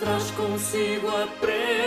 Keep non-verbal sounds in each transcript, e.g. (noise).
Traz consigo a prenda.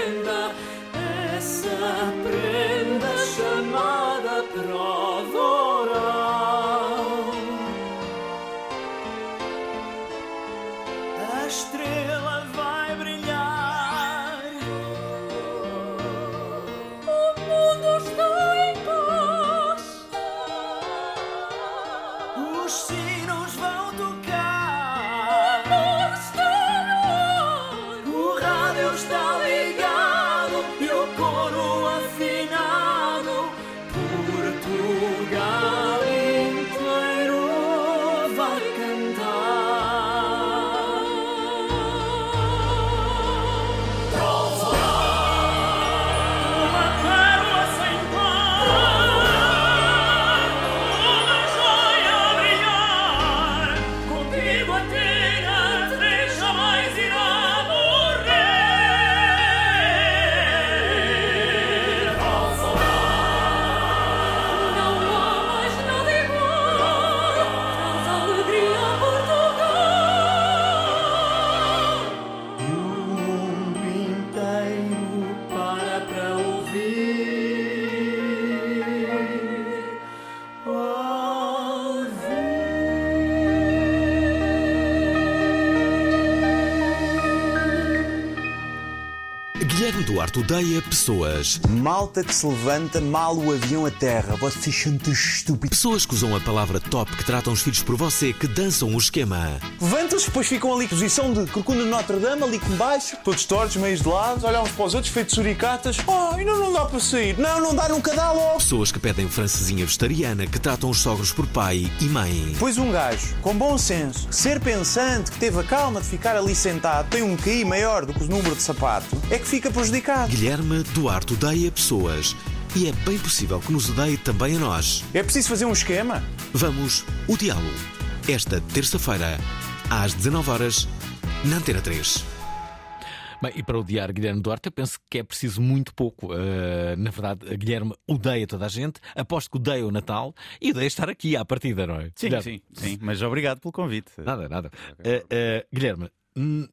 Odeia pessoas. Malta que se levanta mal o avião a terra. Vocês são tão estúpidos. Pessoas que usam a palavra top que tratam os filhos por você, que dançam o esquema. Levantam-se, depois ficam ali, posição de corcunda de Notre Dame, ali com baixo, todos tortos, meios de lado, olham uns para os outros, feitos suricatas. Oh, ainda não dá para sair. Não, não dá, nunca dá logo. Pessoas que pedem francesinha vegetariana, que tratam os sogros por pai e mãe. Pois um gajo, com bom senso, ser pensante, que teve a calma de ficar ali sentado, tem um QI maior do que o número de sapato, é que fica prejudicado. Guilherme Duarte odeia pessoas. E é bem possível que nos odeie também a nós. É preciso fazer um esquema? Vamos odiá-lo. Esta terça-feira, às 19 horas na Antena 3. Bem, e para odiar Guilherme Duarte, eu penso que é preciso muito pouco. Uh, na verdade, Guilherme odeia toda a gente, aposto que odeia o Natal e odeia estar aqui à partida, não é? Sim, Guilherme. sim, sim. Mas obrigado pelo convite. Nada, nada. Uh, uh, Guilherme, hum,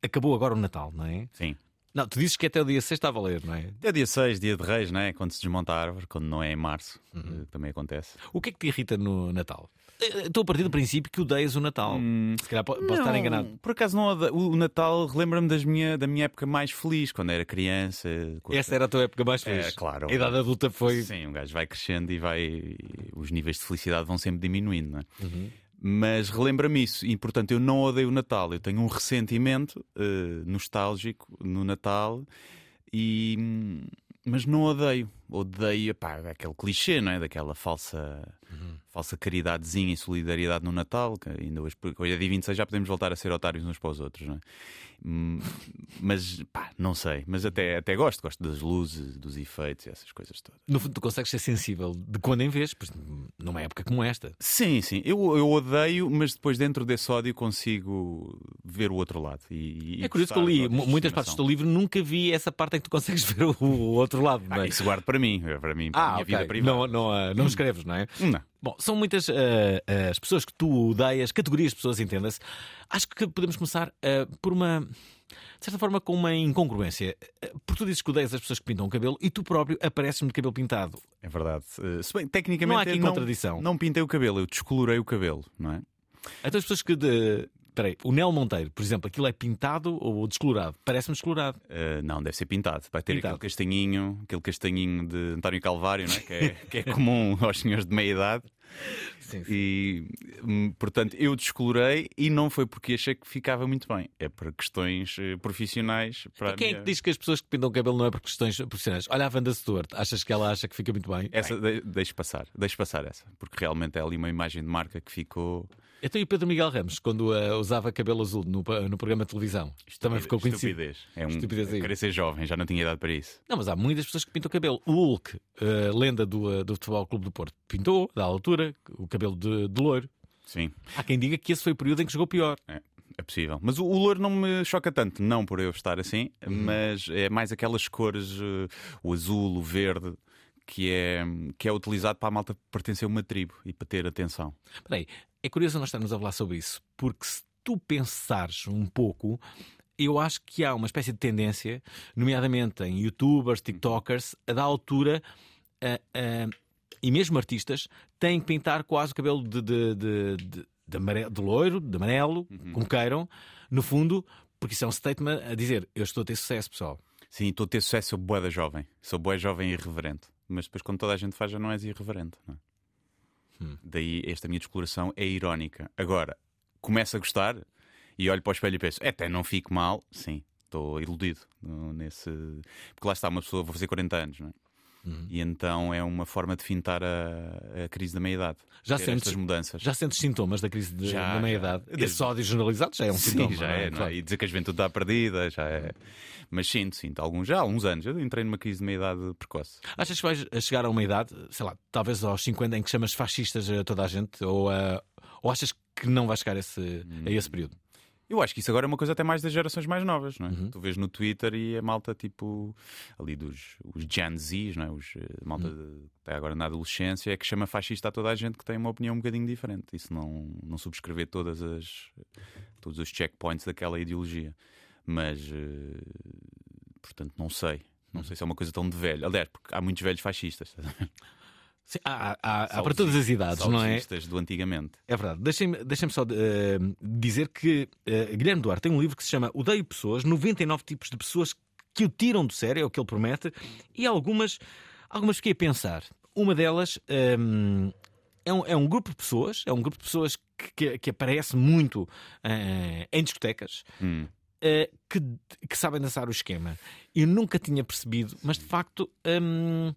acabou agora o Natal, não é? Sim. Não, tu dizes que até o dia 6 está a valer, não é? É dia 6, dia de Reis, não é? Quando se desmonta a árvore, quando não é em março, Uhum. eh, também acontece. O que é que te irrita no Natal? Eh, Estou a partir do princípio que odeias o Natal. Se calhar po- posso estar Não, enganado. Por acaso não o Natal relembra-me minha, da minha época mais feliz, quando era criança. com- Essa era a tua época mais feliz. É, claro. A idade adulta foi. Sim, um gajo vai crescendo e vai. os níveis de felicidade vão sempre diminuindo, não é? Uhum. Mas relembra-me isso, e portanto eu não odeio o Natal, eu tenho um ressentimento eh, nostálgico no Natal, e, mas não odeio. Odeio pá, aquele clichê, não é? Daquela falsa, falsa caridadezinha e solidariedade no Natal. Que ainda hoje, hoje é dia 26, já podemos voltar a ser otários uns para os outros, não é? Hum, Mas pá, não sei. Mas até, até gosto, gosto das luzes, dos efeitos e essas coisas todas. No fundo, tu consegues ser sensível de quando em vez, pois, numa época como esta. Sim, sim. Eu, eu odeio, mas depois dentro desse ódio consigo ver o outro lado. E, e É curioso que eu li muitas partes do livro, nunca vi essa parte em que tu consegues (laughs) ver o, o outro lado. Ah, é? isso guardo para mim, é para mim, para a Ah, minha ok. vida privada. Não, não, ah, não escreves, não é? Não. Bom, são muitas ah, as pessoas que tu odeias, categorias de pessoas, entenda-se. Acho que podemos começar ah, por uma. De certa forma, com uma incongruência. Porque tu dizes que odeias as pessoas que pintam o cabelo e tu próprio apareces-me de cabelo pintado. É verdade. Eh, Se bem, tecnicamente Não há aqui contradição. Não pintei o cabelo, eu descolorei o cabelo, não é? Então as pessoas que. De... Peraí, o Nel Monteiro, por exemplo, aquilo é pintado ou descolorado? Parece-me descolorado. Eh, não, deve ser pintado. Vai ter Pintado. aquele castanhinho, aquele castanhinho de António Calvário, não é? Que, é, que é comum (laughs) aos senhores de meia idade. Sim, E, hum, portanto, eu descolorei e não foi porque achei que ficava muito bem. É por questões eh, profissionais. Para a Quem é minha- que diz que as pessoas que pintam o cabelo não é por questões profissionais? Olha a Wanda Stewart, achas que ela acha que fica muito bem? Essa de, deixe passar, deixe passar essa, porque realmente é ali uma imagem de marca que ficou. Então e o Pedro Miguel Ramos, quando ah, usava cabelo azul no, no programa de televisão, também ficou conhecido. Estupidez. É um, Estupidez aí. querer ser jovem, já não tinha idade para isso. Não, mas há muitas pessoas que pintam o cabelo. O Hulk, ah, lenda do, ah, do Futebol Clube do Porto, pintou, da altura, o cabelo de, de loiro. Sim, Há quem diga que esse foi o período em que jogou pior. é, é possível. Mas o, o louro não me choca tanto, não por eu estar assim, Uhum. mas é mais aquelas cores, o azul, o verde, que é, que é utilizado para a malta pertencer a uma tribo e para ter atenção. Espera aí, é curioso nós estarmos a falar sobre isso, porque se tu pensares um pouco, eu acho que há uma espécie de tendência, nomeadamente em youtubers, tiktokers, a da altura, e mesmo artistas, têm que pintar quase o cabelo de, de, de, de, de amare- de loiro, de amarelo, como queiram, no fundo, porque isso é um statement a dizer: eu estou a ter sucesso, pessoal. Sim, estou a ter sucesso, sou boa da jovem. Sou boa jovem e irreverente. Mas depois, quando toda a gente faz, já não és irreverente. não é? Daí, esta minha descoloração é irónica. Agora, começo a gostar e olho para o espelho e penso, "É, até não fico mal. Sim, estou iludido no- nesse. Porque lá está, uma pessoa, vou fazer 40 anos, não é? Uhum. E então é uma forma de fintar a, a crise da meia-idade. Já sentes- mudanças. Já sentes sintomas da crise de, Já, da meia já. idade? Desde- Esse ódio generalizado já é um Sim, sintoma. já é, não é? Claro. E dizer que a juventude está perdida, já é. Mas sinto, sinto. Alguns, já há alguns anos. Eu entrei numa crise de meia-idade precoce. Achas que vais chegar a uma idade, sei lá, talvez aos 50, em que chamas fascistas a toda a gente? Ou, a- ou achas que não vais chegar a esse, a esse período? Eu acho que isso agora é uma coisa até mais das gerações mais novas, não é? Uhum. Tu vês no Twitter e a malta tipo ali dos os Gen Zs, não é? Os, eh, a malta Uhum. que está agora na adolescência é que chama fascista a toda a gente que tem uma opinião um bocadinho diferente. Isso não, não subscrever todas as todos os checkpoints daquela ideologia. Mas eh, portanto não sei. Uhum. Não sei se é uma coisa tão de velho. Aliás, porque há muitos velhos fascistas. Sim, há, há- há para todas as idades, não é? Do antigamente. É verdade. Deixem-me deixem só eh, dizer que eh, Guilherme Duarte tem um livro que se chama Odeio Pessoas, 99 tipos de pessoas que o tiram do sério, é o que ele promete, e algumas, algumas fiquei a pensar. Uma delas ehm, é, um, é um grupo de pessoas, é um grupo de pessoas que, que, que aparece muito eh, em discotecas. Hum. que, que sabem dançar o esquema. Eu nunca tinha percebido, mas de facto hum,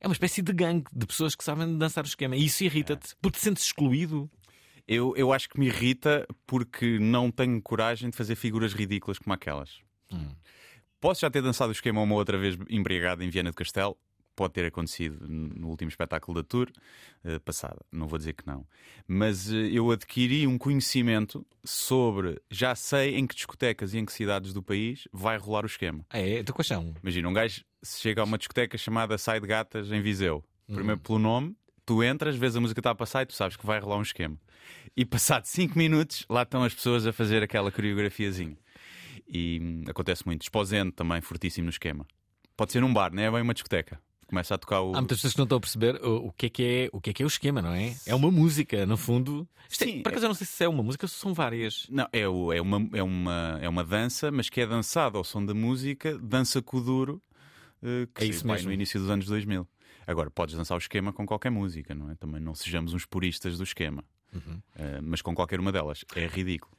é uma espécie de gangue de pessoas que sabem dançar o esquema. E isso irrita-te, porque te sentes excluído. Eu, eu acho que me irrita porque não tenho coragem de fazer figuras ridículas como aquelas. Posso já ter dançado o esquema uma outra vez embriagado em Viana do Castelo. Pode ter acontecido no último espetáculo da Tour eh, passada, não vou dizer que não. Mas eh, eu adquiri um conhecimento sobre, já sei em que discotecas e em que cidades do país vai rolar o esquema. Ah, é? Então quais são? Imagina, um gajo chega a uma discoteca chamada Sai de Gatas em Viseu. Primeiro pelo nome, tu entras, vês a música está a passar e tu sabes que vai rolar um esquema. E passado (laughs) 5 minutos, lá estão as pessoas a fazer aquela coreografiazinha. E hum, acontece muito. Esposendo também, fortíssimo no esquema. Pode ser num bar, não é bem uma discoteca. Começa a tocar o. Há muitas pessoas que não estão a perceber o, o que é que é, o que é que é o esquema, não é? É uma música, no fundo. Isto é, Sim, por acaso eu não sei se é uma música ou se são várias. Não, é, o- é, uma, é, uma, é uma dança, mas que é dançada ao som da música, dança com o duro, eh, que É isso mesmo. no início dos anos 2000. Agora, podes dançar o esquema com qualquer música, não é? Também não sejamos uns puristas do esquema. Uhum. Eh, mas com qualquer uma delas. É ridículo.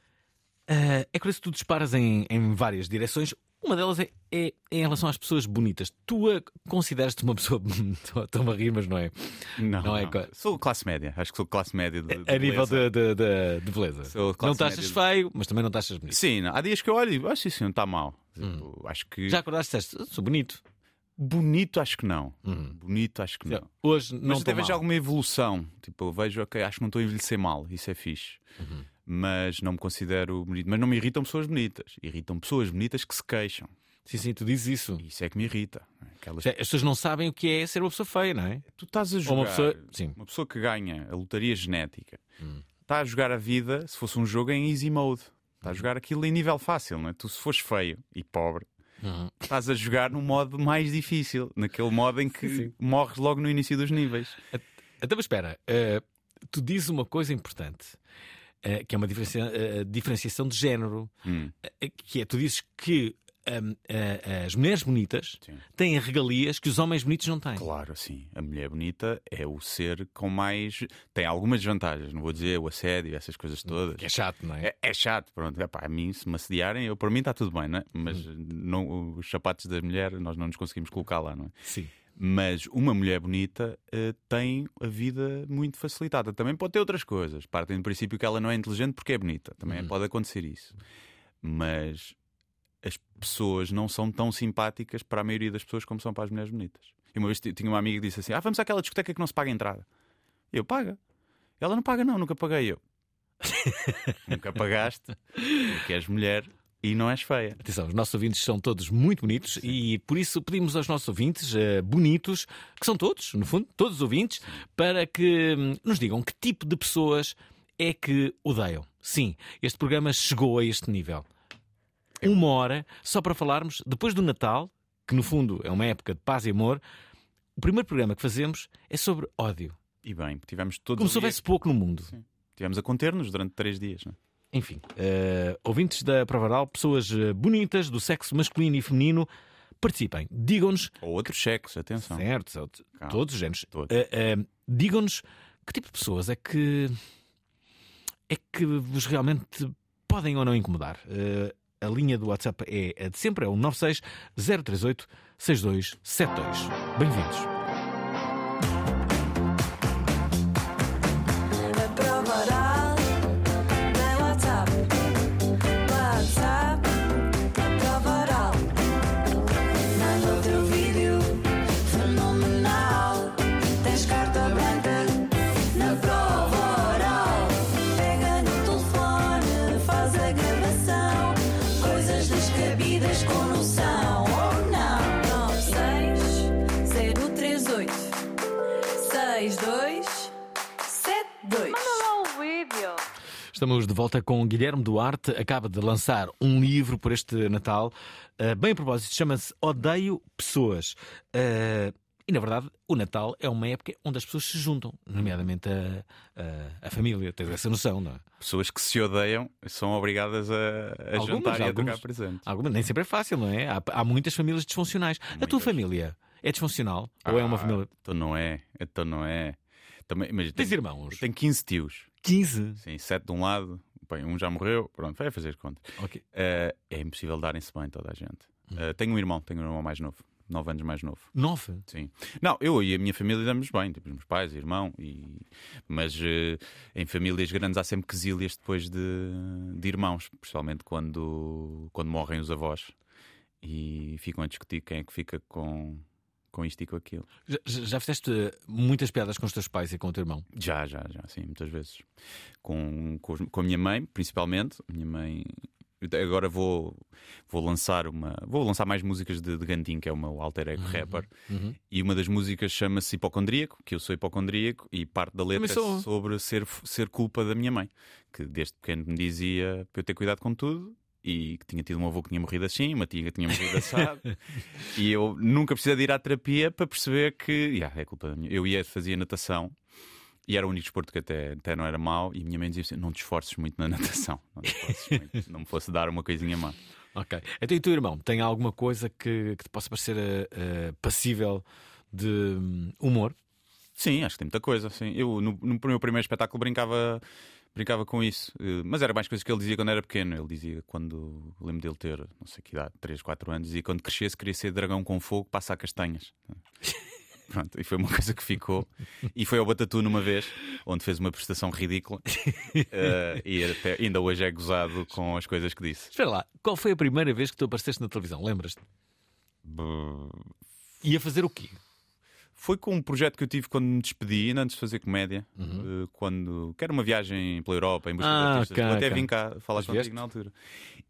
Ah, é curioso que tu disparas em, em várias direções. Uma delas é, é em relação às pessoas bonitas. Tu consideras-te uma pessoa. (laughs) Estou-me a rir, mas não é. Não, Não é não. Sou classe média. Acho que sou classe média de, de A nível de, de, de- beleza. Não te achas feio, mas também não te achas bonito. Sim, não. há dias que eu olho e acho isso não está mal. Tipo, Acho que Hum. Já acordaste e disseste, sou bonito. bonito acho que não. Uhum. Bonito acho que não. Hoje não Mas até vejo alguma evolução. Tipo, eu vejo, ok, acho que não estou a envelhecer mal, isso é fixe. Uhum. Mas não me considero bonito. Mas não me irritam pessoas bonitas. Irritam pessoas bonitas que se queixam. Sim, sim, tu dizes isso. Isso é que me irrita. Aquelas... As pessoas não sabem o que é ser uma pessoa feia, não é? Tu estás a jogar. Ou uma pessoa- sim. uma pessoa que ganha a lotaria genética Hum. está a jogar a vida, se fosse um jogo, em easy mode. Está a jogar aquilo em nível fácil, não é? Tu, se fores feio e pobre, Uhum. estás a jogar num modo mais difícil, naquele modo em que Sim. morres logo no início dos níveis. Então, mas espera, eh, tu dizes uma coisa importante, eh, que é uma eh, diferenciação de género, Hum. eh, que é, tu dizes que hum, eh, as mulheres bonitas Sim. têm regalias que os homens bonitos não têm. Claro, sim. A mulher bonita é o ser com mais. Tem algumas desvantagens, não vou dizer o assédio, essas coisas todas. Que é chato, não é? É, é chato, pronto. Epá, a mim, se me assediarem, eu, para mim está tudo bem, não é? Mas Hum. não, os sapatos da mulher nós não nos conseguimos colocar lá, não é? Sim. Mas uma mulher bonita eh, tem a vida muito facilitada. Também pode ter outras coisas. Partem do princípio que ela não é inteligente porque é bonita. Também pode acontecer isso. Mas as pessoas não são tão simpáticas para a maioria das pessoas como são para as mulheres bonitas. E uma vez ti- tinha uma amiga que disse assim: Ah, vamos àquela discoteca que não se paga entrada. E eu paga. Ela não paga, não, nunca paguei. Eu (laughs) nunca pagaste porque és mulher e não és feia. Atenção, os nossos ouvintes são todos muito bonitos e por isso pedimos aos nossos ouvintes eh, bonitos, que são todos, no fundo, todos os ouvintes, para que hum, nos digam que tipo de pessoas é que odeiam. Sim, este programa chegou a este nível. Uma hora só para falarmos, depois do Natal, que no fundo é uma época de paz e amor, o primeiro programa que fazemos é sobre ódio. E bem, tivemos todos Como se houvesse pouco no mundo. tivemos a conter-nos durante três dias. Não é? Enfim, eh, ouvintes da Provaral, pessoas eh, bonitas do sexo masculino e feminino, participem. Digam-nos, Ou outros sexos, atenção. certo, Calma. todos os géneros, Todos. Eh, eh, digam-nos que tipo de pessoas é que é que vos realmente podem ou não incomodar. A linha do WhatsApp é a de sempre, é o 96 038 6272. Bem-vindos. Estamos de volta com Guilherme Duarte, acaba de lançar um livro por este Natal. Uh, bem a propósito, chama-se Odeio Pessoas. Uh, e na verdade, o Natal é uma época onde as pessoas se juntam, nomeadamente a, a, a família. Tens essa noção, não é? Pessoas que se odeiam são obrigadas a, a Algumas, jantar e a algumas. trocar presentes. Alguma, nem sempre é fácil, não é? Há, há muitas famílias disfuncionais. A tua família é disfuncional? Ou é uma Ah, família. Então não é, então não é. Também, mas Tens irmãos? Tenho 15 tios. 15. Sim, sete de um lado, bem, um já morreu, pronto, vai fazer conta. Ok. Eh, é impossível darem-se bem toda a gente. Eh, tenho um irmão, tenho um irmão mais novo, 9 anos mais novo. 9. Sim. Não, eu e a minha família damos bem, tipo, os meus pais, irmão, e... mas eh, em famílias grandes há sempre quesílias depois de, de irmãos, principalmente quando, quando morrem os avós e ficam a discutir quem é que fica com, com isto e com aquilo. Já, já fizeste muitas piadas com os teus pais e com o teu irmão? Já, já, já, sim, muitas vezes. Com, com, os- com a minha mãe, principalmente. Minha mãe. Agora vou, vou lançar uma. Vou lançar mais músicas de, de Gantin, que é o meu alter ego rapper. E uma das músicas chama-se Hipocondríaco, que eu sou hipocondríaco, e parte da letra é sobre ser, ser culpa da minha mãe, que desde pequeno me dizia para eu ter cuidado com tudo. E que tinha tido um avô que tinha morrido assim, uma tia que tinha morrido assado. (laughs) e eu nunca precisei de ir à terapia para perceber que yeah, é culpa da minha. Eu ia, fazia natação e era o único desporto que até, até não era mau. E a minha mãe dizia assim: não te esforces muito na natação, não, (laughs) muito, não me fosse dar uma coisinha má. Ok. Então, e o teu irmão tem alguma coisa que, que te possa parecer eh, passível de hum, humor? Sim, acho que tem muita coisa. Sim. Eu, no, no meu primeiro espetáculo, brincava Brincava com isso. Eh, Mas era mais coisas que ele dizia quando era pequeno. Ele dizia quando. Lembro dele ter, não sei que idade, 3, 4 anos, e quando crescesse queria ser dragão com fogo, passar castanhas. (laughs) Pronto, e foi uma coisa que ficou. E foi ao Batatu numa vez, onde fez uma prestação ridícula. Eh, e até- ainda hoje é gozado com as coisas que disse. Espera lá, qual foi a primeira vez que tu apareceste na televisão? Lembras-te? Ia fazer o quê? Foi com um projeto que eu tive quando me despedi, ainda antes de fazer comédia. eh, Quando. Que era uma viagem pela Europa em busca Uhum. Ah, de artistas. ok, eu até vim cá falar contigo vieste? na altura.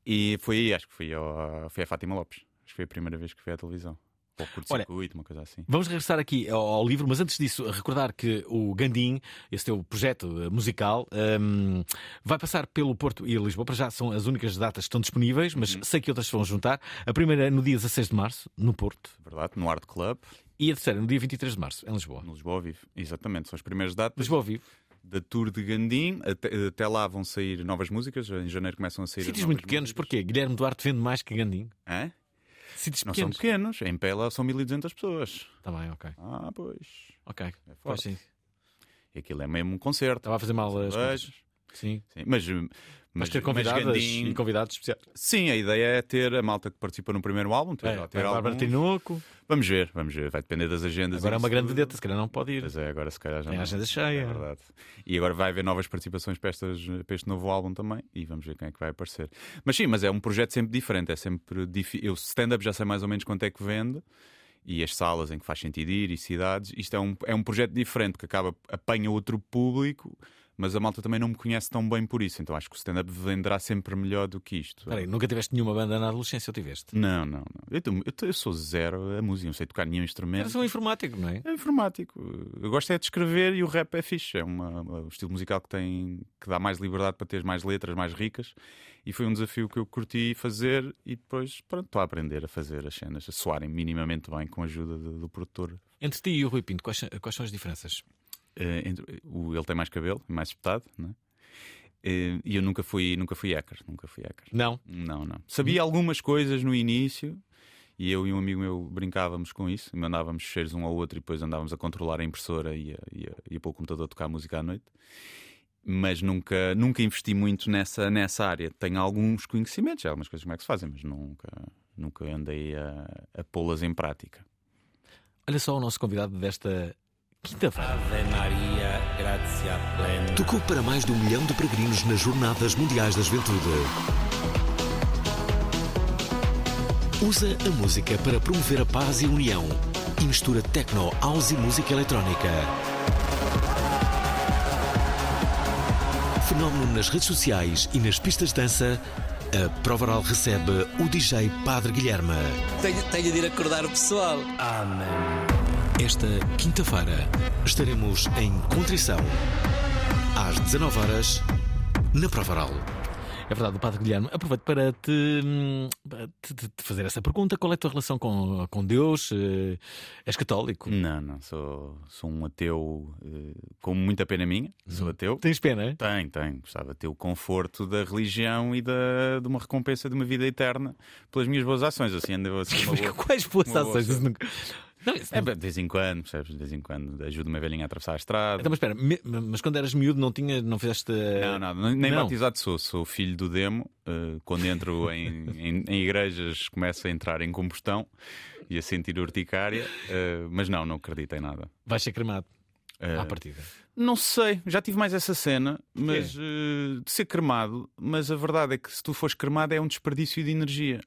E foi aí, acho que ao, foi a Fátima Lopes. Acho que foi a primeira vez que fui à televisão. Ou curto-circuito, uma coisa assim. Vamos regressar aqui ao, ao livro, mas antes disso, recordar que o Gandim, esse teu projeto eh, musical, hum, vai passar pelo Porto e Lisboa. Para já são as únicas datas que estão disponíveis, mas Uhum. sei que outras se vão juntar. A primeira é no dia 16 de março, no Porto, Verdade, no Art Club, e a terceira no dia 23 de março, em Lisboa. no Lisboa Vivo. Exatamente, são as primeiras datas Lisboa vivo. da Tour de Gandim. Até, até lá vão sair novas músicas. Em janeiro começam a sair. Sítios muito pequenos, músicas. porquê? Guilherme Duarte vende mais que Gandim. Hã? Sítios Não são pequenos. pequenos. Em Pela são 1200 pessoas. Tá bem, ok. Ah, pois. Ok. É Pois forte. sim. E aquilo é mesmo um concerto. Estava a fazer mal as Cervejas. Sim. Sim, mas, Mas mas ter Gandim- e convidados especiais. Sim, a ideia é ter a malta que participa no primeiro álbum. Ter, É, ter a Bárbara. Tinoco. Vamos ver, vamos ver. Vai depender das agendas. Agora é uma grande vedeta, se calhar não pode ir. Pois é, agora se calhar já Tem a não. agenda cheia. É verdade. E agora vai haver novas participações para, estas, para este novo álbum também. E vamos ver quem é que vai aparecer. Mas sim, mas é um projeto sempre diferente. É sempre difícil. Eu, stand-up, já sei mais ou menos quanto é que vende. E as salas em que faz sentido ir e cidades. Isto é um, é um projeto diferente que acaba, apanha outro público. Mas a malta também não me conhece tão bem por isso. Então acho que o stand-up venderá sempre melhor do que isto. Espera aí, nunca tiveste nenhuma banda na adolescência ou tiveste? Não, não, não. Eu, eu eu sou zero a música, não sei tocar nenhum instrumento. Eras um informático, não é? É informático. Eu gosto é de escrever e o rap é fixe. É uma, um estilo musical que tem que dá mais liberdade para ter mais letras, mais ricas. E foi um desafio que eu curti fazer e depois pronto, estou a aprender a fazer as cenas, a soarem minimamente bem com a ajuda do, do produtor. Entre ti e o Rui Pinto, quais, quais são as diferenças? Eh, entre- o- ele tem mais cabelo, mais espetado, né? Eh, E eu nunca fui, nunca fui hacker, nunca fui hacker. Não. Não, não. Sabia algumas coisas no início e eu e um amigo meu brincávamos com isso, mandávamos cheiros um ao outro e depois andávamos a controlar a impressora e a, e a, e a pôr o computador a tocar música à noite. Mas nunca, nunca investi muito nessa, nessa área. Tenho alguns conhecimentos, algumas coisas como é que se fazem, mas nunca, nunca andei a, a pô-las em prática. Olha só o nosso convidado desta quinta-feira. Ave Maria, gratia plena. Tocou para mais de um milhão de peregrinos nas Jornadas Mundiais da Juventude. Usa a música para promover a paz e a união e mistura techno, house e música eletrónica. Fenómeno nas redes sociais e nas pistas de dança, a Provaral recebe o DJ Padre Guilherme. Tenho, tenho de ir acordar o pessoal. Amém. Esta quinta-feira estaremos em Contrição, às 19 horas na Provaral. É verdade, o Padre Guilherme, aproveito para te, te- te- te fazer essa pergunta: qual é a tua relação com, com Deus? Eh, És católico? Não, não, sou, sou um ateu eh, com muita pena minha. Sou ateu. Tens pena? é? Tem, tem. Gostava de ter o conforto da religião e da, de uma recompensa de uma vida eterna pelas minhas boas ações. Assim, ando assim, (laughs) boa... Quais boas uma boa Não, isso É, de vez em quando, percebes? De vez em quando ajudo uma velhinha a atravessar a estrada. Então, mas espera, me- mas quando eras miúdo não, tinha, não fizeste. Não, não, nem nem Não. batizado sou. Sou filho do demo. Eh, quando entro (laughs) em, em- em igrejas, começo a entrar em combustão e a sentir urticária. Eh, mas não, não acredito em nada. Vais ser cremado Eh, à partida. Não sei, já tive mais essa cena, mas eh, de ser cremado. Mas a verdade é que se tu fores cremado é um desperdício de energia.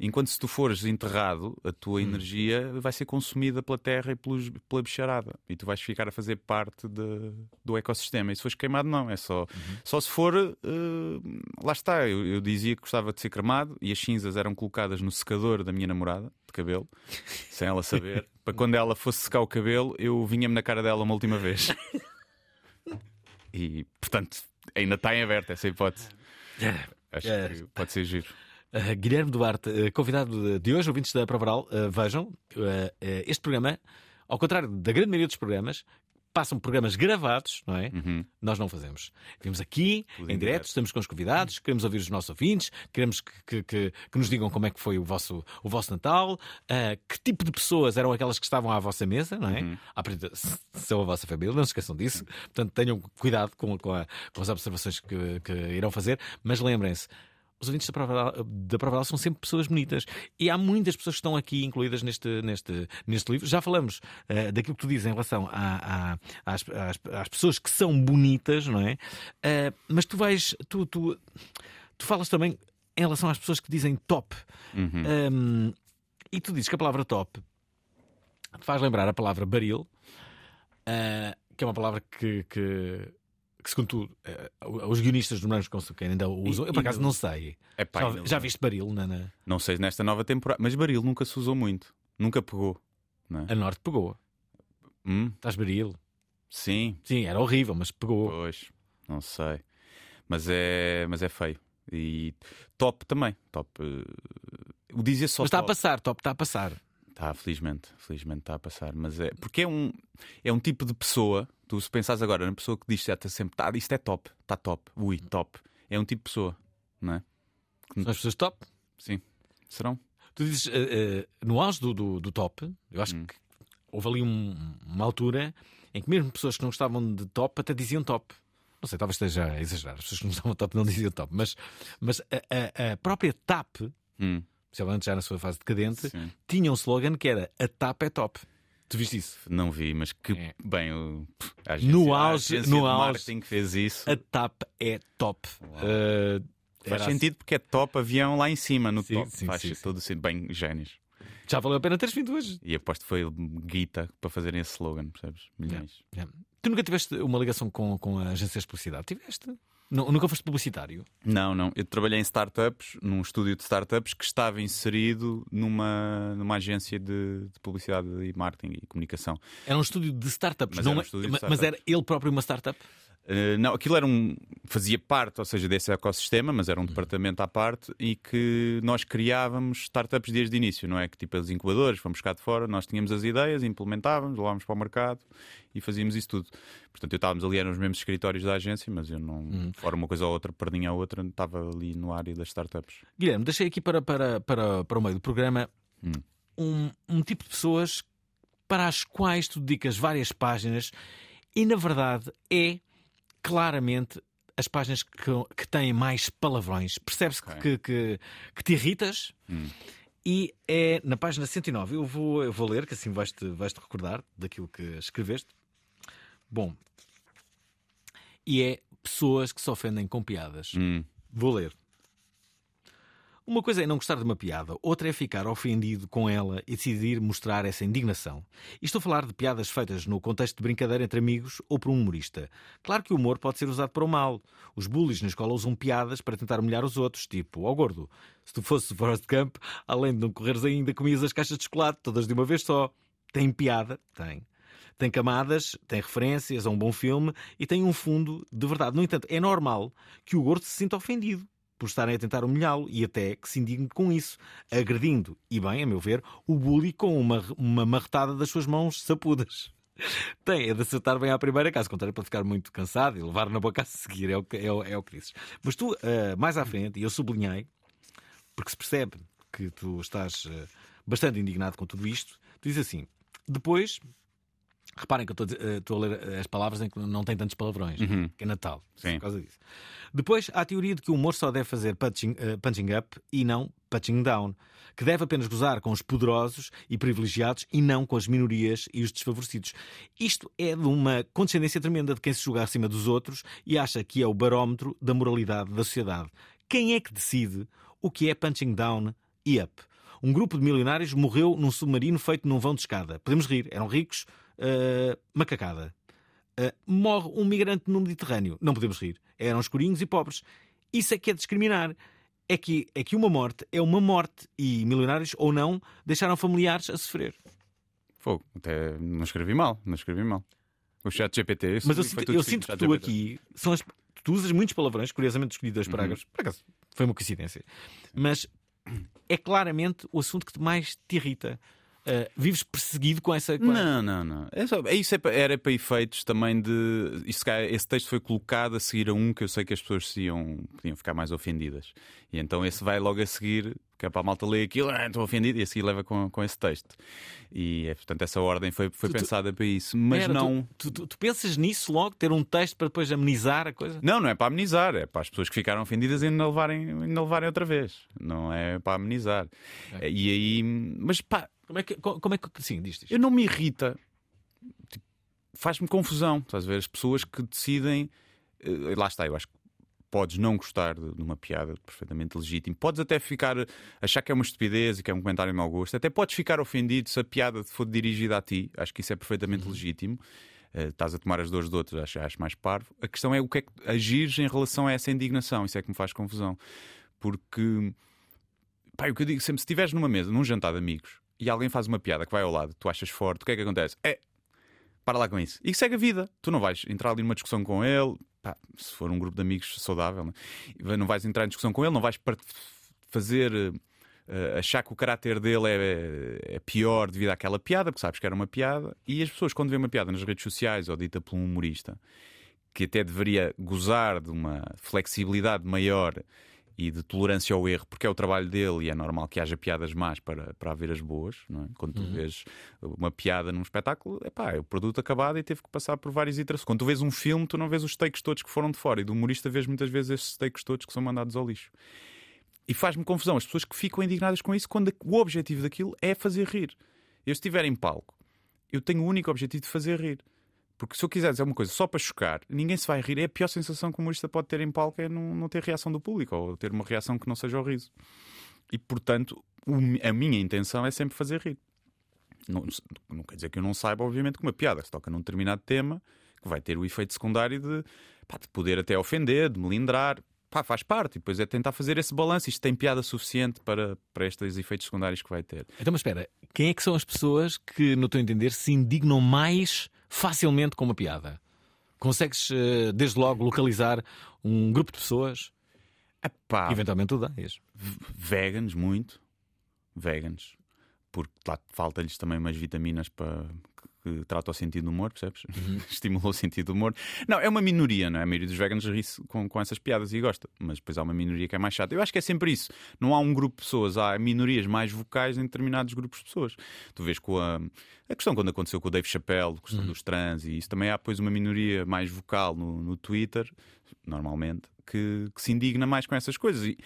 Enquanto se tu fores enterrado, a tua energia vai ser consumida pela terra e pelos- pela bicharada. E tu vais ficar a fazer parte de- do ecossistema. E se fores queimado, não. É só, só se for. eh, lá está. Eu, eu dizia que gostava de ser cremado e as cinzas eram colocadas no secador da minha namorada de cabelo, (laughs) sem ela saber. para quando ela fosse secar o cabelo, eu vinha-me na cara dela uma última vez. (laughs) E, portanto, ainda está em aberto essa hipótese. Acho É. que pode ser giro. Uh, Guilherme Duarte, uh, convidado de hoje, ouvintes da Provaral, uh, vejam, uh, uh, este programa, ao contrário da grande maioria dos programas, passam programas gravados, não é? Uhum. Nós não fazemos. Vimos aqui, Tudo em direto, estamos com os convidados, queremos ouvir os nossos ouvintes, queremos que, que- que- que nos digam como é que foi o vosso, o vosso Natal, ah, que tipo de pessoas eram aquelas que estavam à vossa mesa, não é? Uhum. São a vossa família, não se esqueçam disso. Portanto, tenham cuidado com, com a- com as observações que, que irão fazer, mas lembrem-se. Os ouvintes da Prova da são sempre pessoas bonitas. E há muitas pessoas que estão aqui incluídas neste, neste, neste livro. Já falamos eh, daquilo que tu dizes em relação a- a- às, às- às pessoas que são bonitas, não é? Eh, mas tu vais. Tu, tu, tu falas também em relação às pessoas que dizem top. Um, e tu dizes que a palavra top te faz lembrar a palavra baril, eh, que é uma palavra que. que que segundo tu, eh, os guionistas do Morangos com Açúcar ainda usam. Eu por e acaso não- não sei. Já, já não. viste baril na, na- Não sei nesta nova temporada, mas baril nunca se usou muito. Nunca pegou. Não é? A Norte pegou. Hum, Estás baril. sim, Sim, era horrível, mas pegou. pois, não sei. Mas é, mas é feio. E top também. Top. eh, o dizer só mas está a top. passar, top está a passar. Está, felizmente, felizmente está a passar. Mas é porque é um, é um tipo de pessoa. Tu, se pensares agora na pessoa que diz está sempre, tá, isto é top, está top, ui, top. É um tipo de pessoa, não é? São as pessoas top. Sim. Serão? Tu dizes, eh, eh, no auge do, do, do top, eu acho Hum. que houve ali um- uma altura em que mesmo pessoas que não gostavam de top até diziam top. Não sei, talvez esteja a exagerar. As pessoas que não gostavam de top não (laughs) diziam top. Mas, mas a, a- a própria TAP, Hum, especialmente já na sua fase decadente, sim. tinha um slogan que era a TAP é top. Tu viste isso? Não vi, mas que É. bem. o- a No a auge- agência no auge- que fez isso. A TAP é top. Eh, Faz era sentido porque é top avião lá em cima, no Sim, top. sim, Faz sim, todo sentido. Bem, génios. Já valeu a pena teres vindo hoje. E aposto que foi guita para fazerem esse slogan, percebes? Milhões. Tu nunca tiveste uma ligação com, com agências de publicidade? Tiveste? Nu- nunca foste publicitário? Não, não. Eu trabalhei em startups, num estúdio de startups que estava inserido numa, numa agência de, de publicidade e marketing e comunicação. Era um estúdio de startups, Mas não era um é- estúdio de ma- mas era ele próprio uma startup? Uh, não, aquilo era um. fazia parte, ou seja, desse ecossistema, mas era um departamento à parte e que nós criávamos startups desde o início, não é? Que tipo as incubadoras, fomos cá de fora, nós tínhamos as ideias, implementávamos, levávamos para o mercado e fazíamos isso tudo. Portanto, eu estávamos ali, eram os mesmos escritórios da agência, mas eu não, fora uma coisa ou outra, perdinha a outra, estava ali no área das startups. Guilherme, deixei aqui para, para, para, para o meio do programa Hum. um, um tipo de pessoas para as quais tu dedicas várias páginas e, na verdade, é claramente as páginas que, que têm mais palavrões. Percebe-se Ok. que, que, que te irritas Hum. e é na página 109. Eu vou, eu vou ler, que assim vais-te vais -te recordar daquilo que escreveste. Bom, e é pessoas que se ofendem com piadas. Hum. Vou ler. Uma coisa é não gostar de uma piada, outra é ficar ofendido com ela e decidir mostrar essa indignação. E estou a falar de piadas feitas no contexto de brincadeira entre amigos ou por um humorista. Claro que o humor pode ser usado para o mal. Os bullies na escola usam piadas para tentar humilhar os outros, tipo, ó gordo, se tu fosses o Forrest Gump, além de não correres ainda, comias as caixas de chocolate, todas de uma vez só. Tem piada? Tem. Tem camadas, tem referências a um bom filme e tem um fundo de verdade. No entanto, é normal que o gordo se sinta ofendido por estarem a tentar humilhá-lo e até que se indigne com isso, agredindo, e bem, a meu ver, o bully com uma, uma marretada das suas mãos sapudas. (laughs) Tem, é de acertar bem à primeira, caso contrário, para ficar muito cansado e levar na boca a seguir, é o que, é, é o que dizes. Mas tu, ah, mais à frente, e eu sublinhei, porque se percebe que tu estás ah, bastante indignado com tudo isto, dizes assim: depois, reparem que eu estou a eh, ler as palavras em que não tem tantos palavrões, que é Natal, Sim. por causa disso. Depois, há a teoria de que o humor só deve fazer punching, eh, punching up e não punching down, que deve apenas gozar com os poderosos e privilegiados e não com as minorias e os desfavorecidos. Isto é de uma condescendência tremenda de quem se julga acima dos outros e acha que é o barómetro da moralidade da sociedade. Quem é que decide o que é punching down e up? Um grupo de milionários morreu num submarino feito num vão de escada. Podemos rir, eram ricos, ah, macacada. Ah, morre um migrante no Mediterrâneo. Não podemos rir. Eram escurinhos e pobres. Isso é que é discriminar. É que, é que uma morte é uma morte e milionários ou não deixaram familiares a sofrer. Fogo, até não escrevi mal, não escrevi mal. O chat GPT. Mas eu, sinto- eu sinto que tu aqui são as- tu usas muitos palavrões, curiosamente escolhi dois parágrafos. Por acaso, foi uma coincidência. Mas é claramente o assunto que mais te irrita. Ah, vives perseguido com essa. com- Não, não, não. É só- é isso é era para efeitos também de. Calhar, esse texto foi colocado a seguir a um que eu sei que as pessoas se iam, podiam ficar mais ofendidas. E então esse vai logo a seguir, que é para a malta ler aquilo, ah, estou ofendido, e a seguir leva com, com esse texto. E é, portanto essa ordem foi, foi Tu- tu- pensada para isso. Mas Espera, não. Tu, tu- tu pensas nisso logo, ter um texto para depois amenizar a coisa? Não, não é para amenizar, é para as pessoas que ficaram ofendidas ainda levarem, ainda levarem outra vez. Não é para amenizar. E aí. Mas pá, Como é que. co- Como é que sim, diz isto. eu não me irrita. Tipo, Faz-me confusão. Estás a ver? As pessoas que decidem. eh, Lá está, eu acho que podes não gostar de de uma piada perfeitamente legítimo. Podes até ficar. achar que é uma estupidez e que é um comentário de mau gosto. Até podes ficar ofendido se a piada for dirigida a ti. Acho que isso é perfeitamente legítimo. Eh, estás a tomar as dores de outros, acho, acho mais parvo. A questão é o que é que agires em relação a essa indignação. Isso é que me faz confusão. Porque. Pá, o que eu digo sempre, se estiveres numa mesa, num jantar de amigos, e alguém faz uma piada que vai ao lado, tu achas forte, o que é que acontece? É, para lá com isso. E segue a vida. Tu não vais entrar ali numa discussão com ele, pá, se for um grupo de amigos saudável, né? não vais entrar em discussão com ele, não vais fazer. eh, achar que o caráter dele é, é pior devido àquela piada, porque sabes que era uma piada, e as pessoas, quando vêem uma piada nas redes sociais ou dita por um humorista, que até deveria gozar de uma flexibilidade maior e de tolerância ao erro, porque é o trabalho dele e é normal que haja piadas más para, para haver as boas. Não é? Quando tu vês uma piada num espetáculo, epá, é o produto acabado e teve que passar por várias iterações. Quando tu vês um filme, tu não vês os takes todos que foram de fora, e do humorista vês muitas vezes esses takes todos que são mandados ao lixo. E faz-me confusão as pessoas que ficam indignadas com isso quando o objetivo daquilo é fazer rir. Eu, se estiver em palco, eu tenho o único objetivo de fazer rir. Porque se eu quiser dizer uma coisa só para chocar, ninguém se vai rir. É a pior sensação que o humorista pode ter em palco é não, não ter reação do público ou ter uma reação que não seja o riso. E portanto, o a minha intenção é sempre fazer rir. Não, não quer dizer que eu não saiba, obviamente, que uma piada se toca num determinado tema que vai ter o efeito secundário de, pá, de poder até ofender, de melindrar. Pá, faz parte. E depois é tentar fazer esse balanço. Isto tem piada suficiente para, para estes efeitos secundários que vai ter. Então, mas espera, quem é que são as pessoas que, no teu entender, se indignam mais facilmente com uma piada? Consegues, eh, desde logo, localizar um grupo de pessoas? Epá, Eventualmente tu dás. Vegans, muito. Vegans. Porque lá falta-lhes também umas vitaminas para que, tratam o sentido do humor, percebes? (laughs) Estimula o sentido do humor. Não, é uma minoria, não é? A maioria dos veganos ri-se com, com essas piadas e gosta. Mas depois há uma minoria que é mais chata. Eu acho que é sempre isso. Não há um grupo de pessoas, há minorias mais vocais em determinados grupos de pessoas. Tu vês com a. A questão quando aconteceu com o Dave Chappelle, a questão dos trans e isso, também há depois uma minoria mais vocal no, no Twitter, normalmente, que, que se indigna mais com essas coisas. E,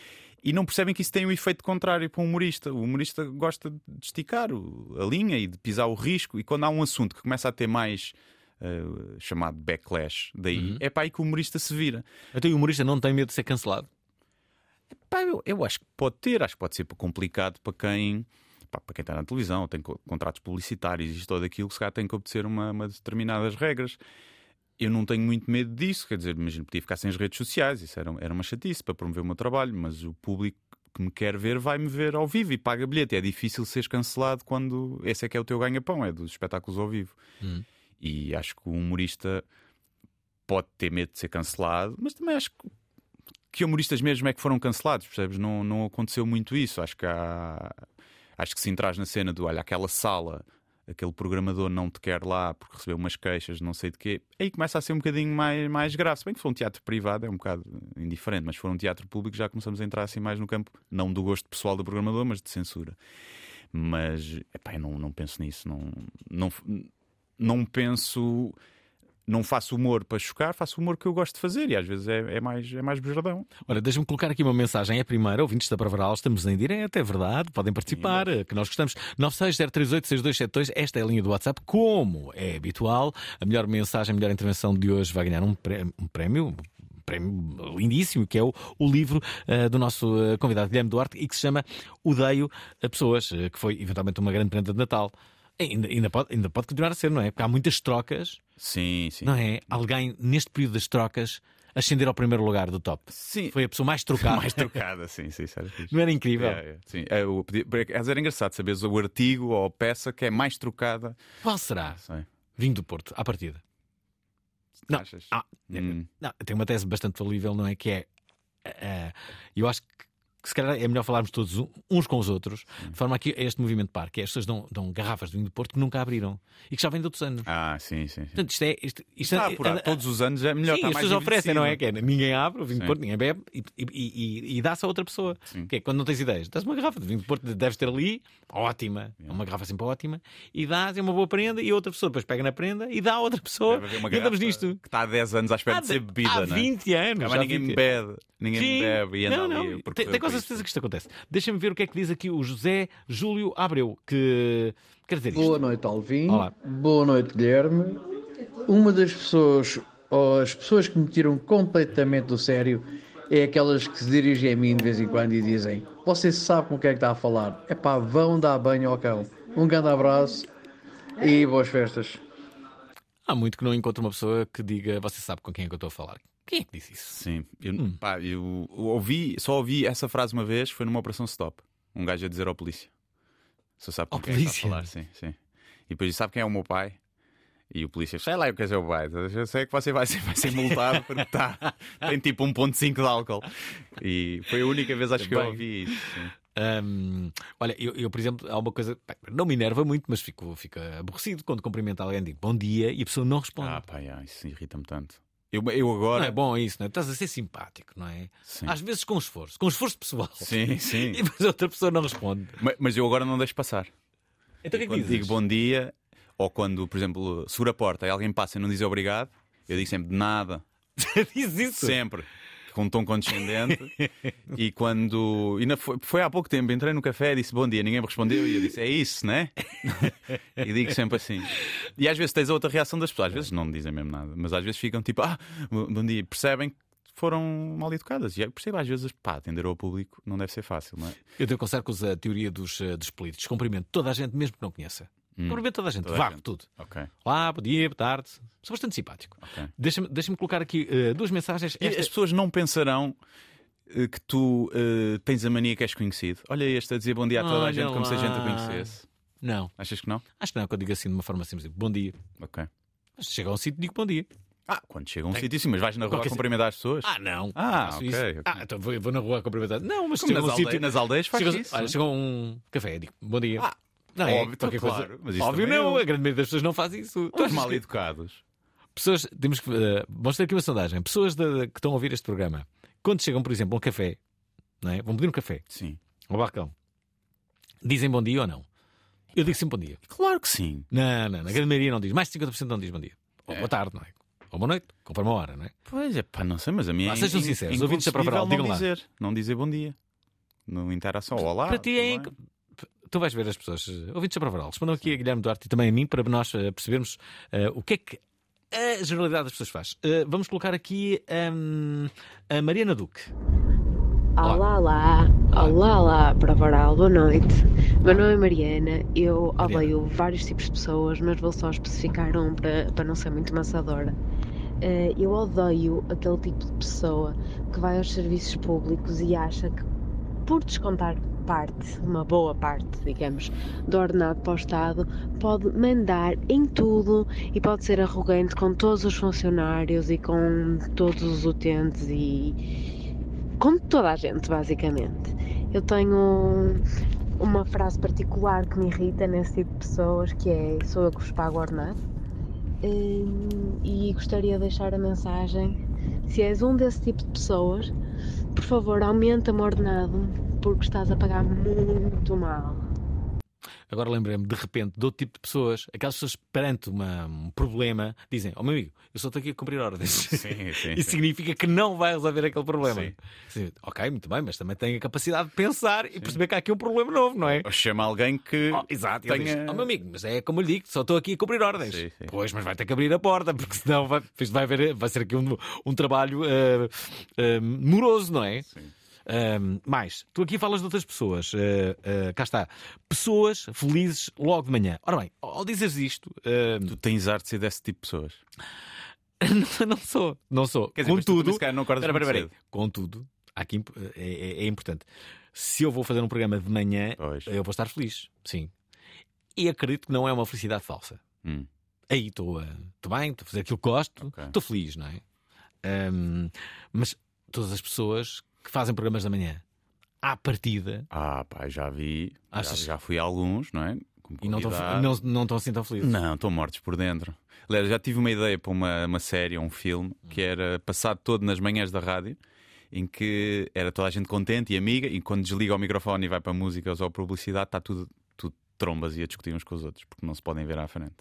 e não percebem que isso tem o efeito contrário para um humorista. O humorista gosta de esticar o- a linha e de pisar o risco, e quando há um assunto que começa a ter mais eh, chamado backlash, daí é para aí que o humorista se vira. Então, o humorista não tem medo de ser cancelado? Pá, eu, eu acho que pode ter, acho que pode ser complicado para quem. pá, para quem está na televisão, tem co- contratos publicitários e todo aquilo, se calhar tem que obedecer uma, uma determinadas regras. Eu não tenho muito medo disso, quer dizer, imagino podia ficar sem as redes sociais, isso era, era uma chatice para promover o meu trabalho, mas o público que me quer ver vai-me ver ao vivo e paga bilhete. É difícil seres cancelado quando esse é que é o teu ganha-pão, é dos espetáculos ao vivo. E acho que o humorista pode ter medo de ser cancelado, mas também acho que que humoristas mesmo é que foram cancelados, percebes? Não, não aconteceu muito isso. Acho que há. Acho que se entras na cena do olha, aquela sala, aquele programador não te quer lá porque recebeu umas queixas, não sei de quê, aí começa a ser um bocadinho mais, mais grave. Se bem que for um teatro privado é um bocado indiferente, mas se for um teatro público já começamos a entrar assim mais no campo, não do gosto pessoal do programador, mas de censura. Mas epá, eu não, não penso nisso, não, não, não penso. Não faço humor para chocar, faço humor que eu gosto de fazer e às vezes é, é mais, é mais bejardão. Olha, deixa-me colocar aqui uma mensagem. É a primeira, ouvintes da Provaral, estamos em direto, é verdade, podem participar, eh, que nós gostamos. 960386272, esta é a linha do WhatsApp. Como é habitual, a melhor mensagem, a melhor intervenção de hoje vai ganhar um prémio. Um prémio prémio lindíssimo, que é o, o livro eh, do nosso eh, convidado Guilherme Duarte e que se chama Odeio a Pessoas, eh, que foi eventualmente uma grande prenda de Natal. Ainda, ainda, pode, ainda pode continuar a ser, não é? Porque há muitas trocas, Sim, sim. não é? Alguém, neste período das trocas, ascender ao primeiro lugar do top. Sim. Foi a pessoa mais trocada. (laughs) Mais trocada, sim, sim, fixe. Não era incrível? É, é, sim. É, o era engraçado saberes o artigo ou a peça que é mais trocada. Qual será? Sei. Vinho do Porto, à partida. Não. Achas? Ah, Hum. não, tem uma tese bastante falível, não é? Que é. eh, eu acho que que se calhar é melhor falarmos todos uns com os outros, de forma a que este movimento parque, as pessoas dão, dão garrafas de vinho do Porto que nunca abriram e que já vêm de outros anos. Ah, sim, sim. sim. Portanto, isto é. Isto, isto Está é- apurado. Todos os anos é melhor Sim, estar as pessoas oferecem, não é? Que é ninguém abre o vinho Sim. de Porto, ninguém bebe e, e, e- e dá-se a outra pessoa. Sim. Que é quando não tens ideias, dás uma garrafa de vinho de Porto, deves ter ali, ótima, é uma garrafa sempre ótima, e dás é uma boa prenda, e outra pessoa depois pega na prenda e dá a outra pessoa. E andamos nisto. Que está há 10 anos à espera Há de ser bebida, há não é? 20 anos. Mas ninguém 20 bebe. Ninguém bebe e anda não, não. ali. Tem- quase por a certeza que isto acontece. Deixa-me ver o que é que diz aqui o José Júlio Abreu, que quer dizer isto. Boa noite, Alvin. Olá. Boa noite, Guilherme. Uma das pessoas, ou as pessoas que me tiram completamente do sério, é aquelas que se dirigem a mim de vez em quando e dizem: Você sabe com o que é que está a falar? É pá, vão dar banho ao cão. Um grande abraço e boas festas. Há muito que não encontro uma pessoa que diga, você sabe com quem é que eu estou a falar. Quem é que disse isso? Sim, eu, Hum. pá, eu ouvi, só ouvi essa frase uma vez, foi numa operação stop. Um gajo a dizer ao polícia. Só sabe com Ao quem é que está polícia? a falar, sim, sim. E depois sabe quem é o meu pai? E o polícia, sei lá o que é seu pai. Eu sei que você vai ser, vai ser multado porque tá, (laughs) tem tipo 1.5 de álcool. E foi a única vez acho que eu ouvi isso. Hum, olha, eu, eu, por exemplo, há uma coisa, não me enerva muito, mas fico, fico aborrecido quando cumprimento alguém, digo bom dia e a pessoa não responde. Ah, pá, já, isso irrita-me tanto. Eu, eu agora. Não é bom isso, não é? Estás a ser simpático, não é? Sim. Às vezes com esforço, com esforço pessoal. Sim, sim. (laughs) E depois outra pessoa não responde. Ma- Mas eu agora não deixo passar. Então o que é que dizes? digo bom dia, ou quando, por exemplo, segura a porta e alguém passa e não diz obrigado, eu digo sempre de nada. (laughs) Diz isso. Sempre. Com um tom condescendente. e quando. E foi, foi há pouco tempo, entrei no café e disse bom dia, ninguém me respondeu e eu disse é isso, né? (laughs) e digo sempre assim. E às vezes tens a outra reação das pessoas, às vezes não me dizem mesmo nada, mas às vezes ficam tipo, ah, bom dia, percebem que foram mal educadas. E eu percebo às vezes, pá, atender ao público não deve ser fácil, não é? Eu tenho que usa a teoria dos, eh, dos políticos. Cumprimento toda a gente, mesmo que não conheça. Cumprimento toda a gente. Toda a Vá, gente. tudo. Ok. Olá, bom dia, boa tarde. Sou bastante simpático. Ok. Deixa-me deixa colocar aqui eh, duas mensagens. Esta- as pessoas não pensarão eh, que tu eh, tens a mania que és conhecido. Olha este a dizer bom dia a toda a Olha gente como se a gente a lá. conhecesse. Não, Achas que não? acho que não, quando digo assim de uma forma simples, digo, bom dia. Ok. Mas chega a um sítio, digo bom dia. Ah, quando chega a um Tem- sítio, sim, mas vais na rua a cumprimentar as pessoas? Ah, não. Ah, ok, isso. ok. Ah, então vou, vou na rua a cumprimentar. Não, mas Como chega a nas, um alde- sítio. nas aldeias faz chega, isso. olha, chega a um café, digo bom dia. Ah, não óbvio, então, Qualquer claro, mas isso Óbvio não, eu. a grande maioria das pessoas não faz isso. Estão mal educados. Pessoas, temos que. vamos ter aqui uma sondagem. Pessoas de- que estão a ouvir este programa, quando chegam, por exemplo, a um café, não é? vão pedir um café Sim. ao balcão, dizem bom dia ou não? Eu digo sempre bom dia. Claro que sim. Não, não, na grande maioria não diz. Mais de 50% não diz bom dia. Ou É. boa tarde, não é? Ou boa noite, conforme a hora, não é? Pois é, pá, não sei, mas a minha Vá, é sejam in- sinceros, os ouvintes Provaral, não digam lá. dizer, não dizer bom dia. No interação, olá. Para ti é. Tu vais ver as pessoas, eh, ouvintes da Provaral, respondam aqui a Guilherme Duarte e também a mim para nós eh, percebermos eh, o que é que a generalidade das pessoas faz. Eh, vamos colocar aqui hum, a Mariana Duque. Olá, olá, olá, olá, para Varal, boa noite. Meu nome é Mariana, eu odeio vários tipos de pessoas, mas vou só especificar um para, para não ser muito maçadora. Eh, Eu odeio aquele tipo de pessoa que vai aos serviços públicos e acha que, por descontar parte, uma boa parte, digamos, do ordenado para o Estado, pode mandar em tudo e pode ser arrogante com todos os funcionários e com todos os utentes e com toda a gente, basicamente. Eu tenho uma frase particular que me irrita nesse tipo de pessoas, que é sou eu que vos pago ordenado. Hum, E gostaria de deixar a mensagem, se és um desse tipo de pessoas, por favor aumenta-me ordenado, porque estás a pagar muito mal. Agora lembrei-me de repente de outro tipo de pessoas, aquelas pessoas perante uma- um problema, dizem: Ó meu amigo, eu só estou aqui a cumprir ordens. Sim, sim, (laughs) Isso sim. significa que não vai resolver aquele problema. Sim. Sim, Ok, muito bem, mas também tem a capacidade de pensar e perceber que há aqui um problema novo, não é? Ou chama alguém que. Oh, exato, tenha- diz, "Oh, meu amigo, mas é como eu lhe digo, só estou aqui a cumprir ordens. Sim, sim. Pois, mas vai ter que abrir a porta, porque senão vai, vai, haver, vai ser aqui um, um trabalho eh, eh, moroso, não é? Eh, mais, tu aqui falas de outras pessoas, eh, eh, cá está, pessoas felizes logo de manhã. Ora bem, ao dizeres isto, eh, Tu tens arte de ser desse tipo de pessoas. (laughs) não, não sou, não sou. Quer dizer, tu Contudo, calhar não acordas muito espera. Contudo, aqui, imp- é, é- é importante. Se eu vou fazer um programa de manhã, Pois. eu vou estar feliz, sim. E acredito que não é uma felicidade falsa. Hum. Aí estou bem, estou a fazer aquilo que gosto, estou feliz, não é? Ahm, mas todas as pessoas que fazem programas da manhã, à partida. Ah, pá, já vi. Já, Achas? já fui a alguns, não é? E não estão não, não assim tão felizes. Não, estão mortos por dentro. Aliás, já tive uma ideia para uma, uma série, um filme, que era passado todo nas manhãs da rádio, em que era toda a gente contente e amiga, e quando desliga o microfone e vai para músicas ou publicidade, está tudo, tudo trombas e a discutir uns com os outros, porque não se podem ver à frente.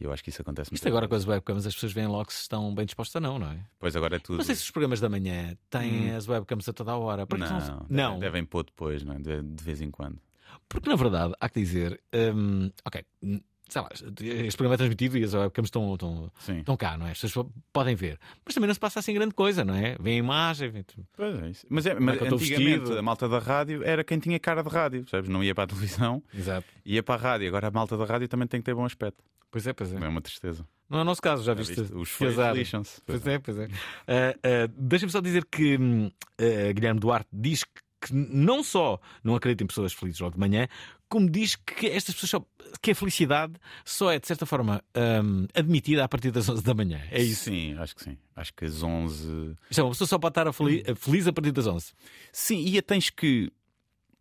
E eu acho que isso acontece muito. Isto agora com as webcams as pessoas veem logo se estão bem dispostas ou não, não é? Pois agora é tudo. Não sei se os programas da manhã têm Hum. as webcams a toda a hora. Porque Não, devem- não. Devem pôr depois, não é? de, de vez em quando. Porque na verdade, há que dizer, hum, ok, hum, sei lá, este programa é transmitido e as webcams estão, estão, Sim. estão cá, não é? As pessoas podem ver. Mas também não se passa assim grande coisa, não é? Vem a imagem, vem tudo. Pois é isso. Mas, é, é mas estou antigamente vestido? a malta da rádio era quem tinha cara de rádio, percebes? Não ia para a televisão, Exato. ia para a rádio. Agora a malta da rádio também tem que ter bom aspecto. Pois é, pois é. É uma tristeza. Não é o nosso caso, já Já viste? viste? Os azar. lixam-se. Pois é, pois é. Ah, ah, Deixa-me só dizer que hum, ah, Guilherme Duarte diz que não só não acredita em pessoas felizes logo de manhã, como diz que estas pessoas só, que a felicidade só é de certa forma hum, admitida a partir das (laughs) 11 da manhã. É isso. Sim, acho que sim. Acho que às 11. Isto é, uma pessoa só pode estar a feliz, a feliz a partir das 11. Sim, e a tens que.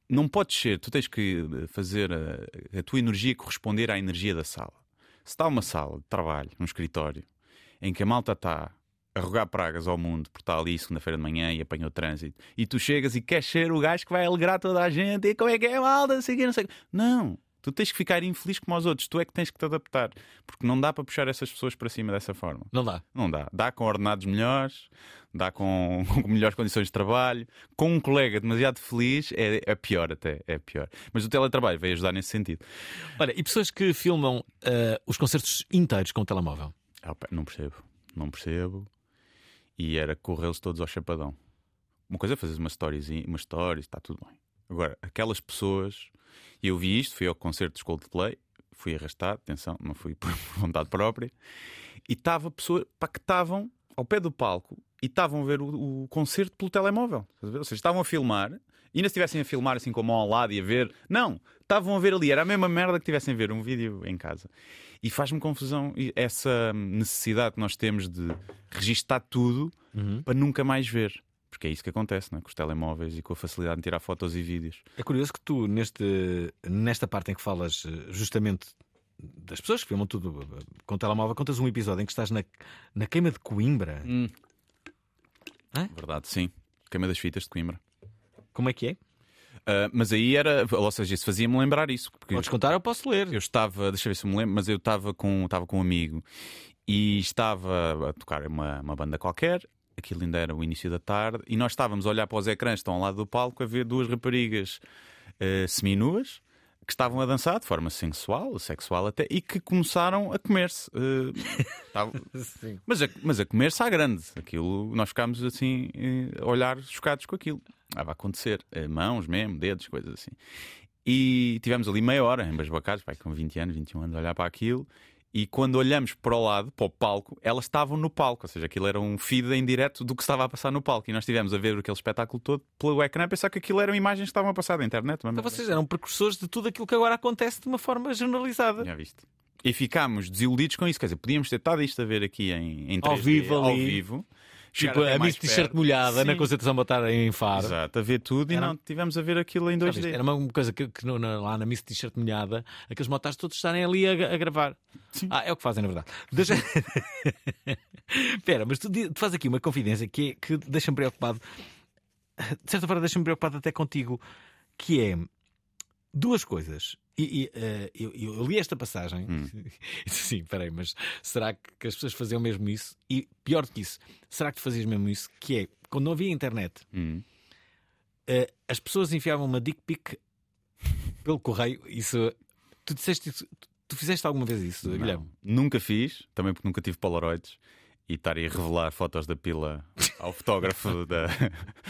Não podes ser, tu tens que fazer a, a tua energia corresponder à energia da sala. Se está uma sala de trabalho, um escritório, em que a malta está a rogar pragas ao mundo porque está ali segunda-feira de manhã e apanhou trânsito, e tu chegas e queres ser o gajo que vai alegrar toda a gente, e como é que é, malta, não sei não sei. Não! Tu tens que ficar infeliz como os outros, tu é que tens que te adaptar, porque não dá para puxar essas pessoas para cima dessa forma. Não dá. Não dá. Dá com ordenados melhores, dá com, (laughs) com melhores condições de trabalho, com um colega demasiado feliz, é, é pior até, é pior. Mas o teletrabalho veio ajudar nesse sentido. Olha, e pessoas que filmam ah, os concertos inteiros com o telemóvel? Ah, não percebo, não percebo. E era corrê-los todos ao chapadão. Uma coisa é fazer uma stories, uma stories, está tudo bem. Agora, aquelas pessoas, e eu vi isto, fui ao concerto dos Coldplay, fui arrastado, atenção, não fui (laughs) por vontade própria, e estava pessoas pá, que estavam ao pé do palco e estavam a ver o, o concerto pelo telemóvel. Ou seja, estavam a filmar, e ainda se estivessem a filmar assim com a mão ao lado e a ver. Não! Estavam a ver ali, era a mesma merda que estivessem a ver um vídeo em casa. E faz-me confusão essa necessidade que nós temos de registar tudo para nunca mais ver. Porque é isso que acontece não é? com os telemóveis e com a facilidade de tirar fotos e vídeos. É curioso que tu, neste, nesta parte em que falas eh, justamente das pessoas que filmam tudo eh, com o telemóvel, contas um episódio em que estás na, na queima de Coimbra. Verdade, sim. Queima das fitas de Coimbra. Como é que é? Ah, mas aí era, ou seja, isso fazia-me lembrar isso. Porque Podes contar, eu posso ler. Eu estava, deixa eu ver se eu me lembro, mas eu estava com, estava com um amigo e estava a tocar uma, uma banda qualquer. Aquilo ainda era o início da tarde e nós estávamos a olhar para os ecrãs que estão ao lado do palco a ver duas raparigas eh, seminuas que estavam a dançar de forma sensual, sexual até, e que começaram a comer-se. (laughs) estavam- mas, a, mas a comer-se à grande. Aquilo, nós ficámos assim eh, a olhar chocados com aquilo. Ah, vai acontecer. Mãos mesmo, dedos, coisas assim. E tivemos ali meia hora, embasbacados, vai, com 20 anos, 21 anos, a olhar para aquilo. E quando olhamos para o lado, para o palco, elas estavam no palco, ou seja, aquilo era um feed em direto do que estava a passar no palco. E nós estivemos a ver aquele espetáculo todo pelo ecrã, a pensar que aquilo eram imagens que estavam a passar da internet. Mas Então vocês eram precursores de tudo aquilo que agora acontece de uma forma generalizada. Já viste? E ficámos desiludidos com isso. Quer dizer, podíamos ter estado isto a ver aqui em, em 3D, Ao vivo ao ali. vivo. Tipo, a Miss T-shirt molhada na Sim. concentração botar em Faro. Exato, a ver tudo e Era- não tivemos a ver aquilo em Já 2D. viste? Era uma coisa que, que no- na- lá na Miss T-shirt molhada, aqueles motares todos estarem ali a, a gravar. Ah, é o que fazem, na verdade. Deixa... (laughs) Espera, mas tu, tu fazes aqui uma confidência que, é- que deixa-me preocupado. De certa forma, deixa-me preocupado até contigo, que é duas coisas. E, e, eh, eu, eu li esta passagem e disse assim: peraí, mas será que, as pessoas faziam mesmo isso? E pior do que isso, será que tu fazias mesmo isso? Que é, quando não havia internet, Hum. eh, as pessoas enfiavam uma dick pic pelo correio. Isso. Tu disseste isso. Tu, tu fizeste alguma vez isso, Não, Guilherme? Nunca fiz, também porque nunca tive Polaroids. E estar a revelar fotos da pila ao fotógrafo (laughs) da.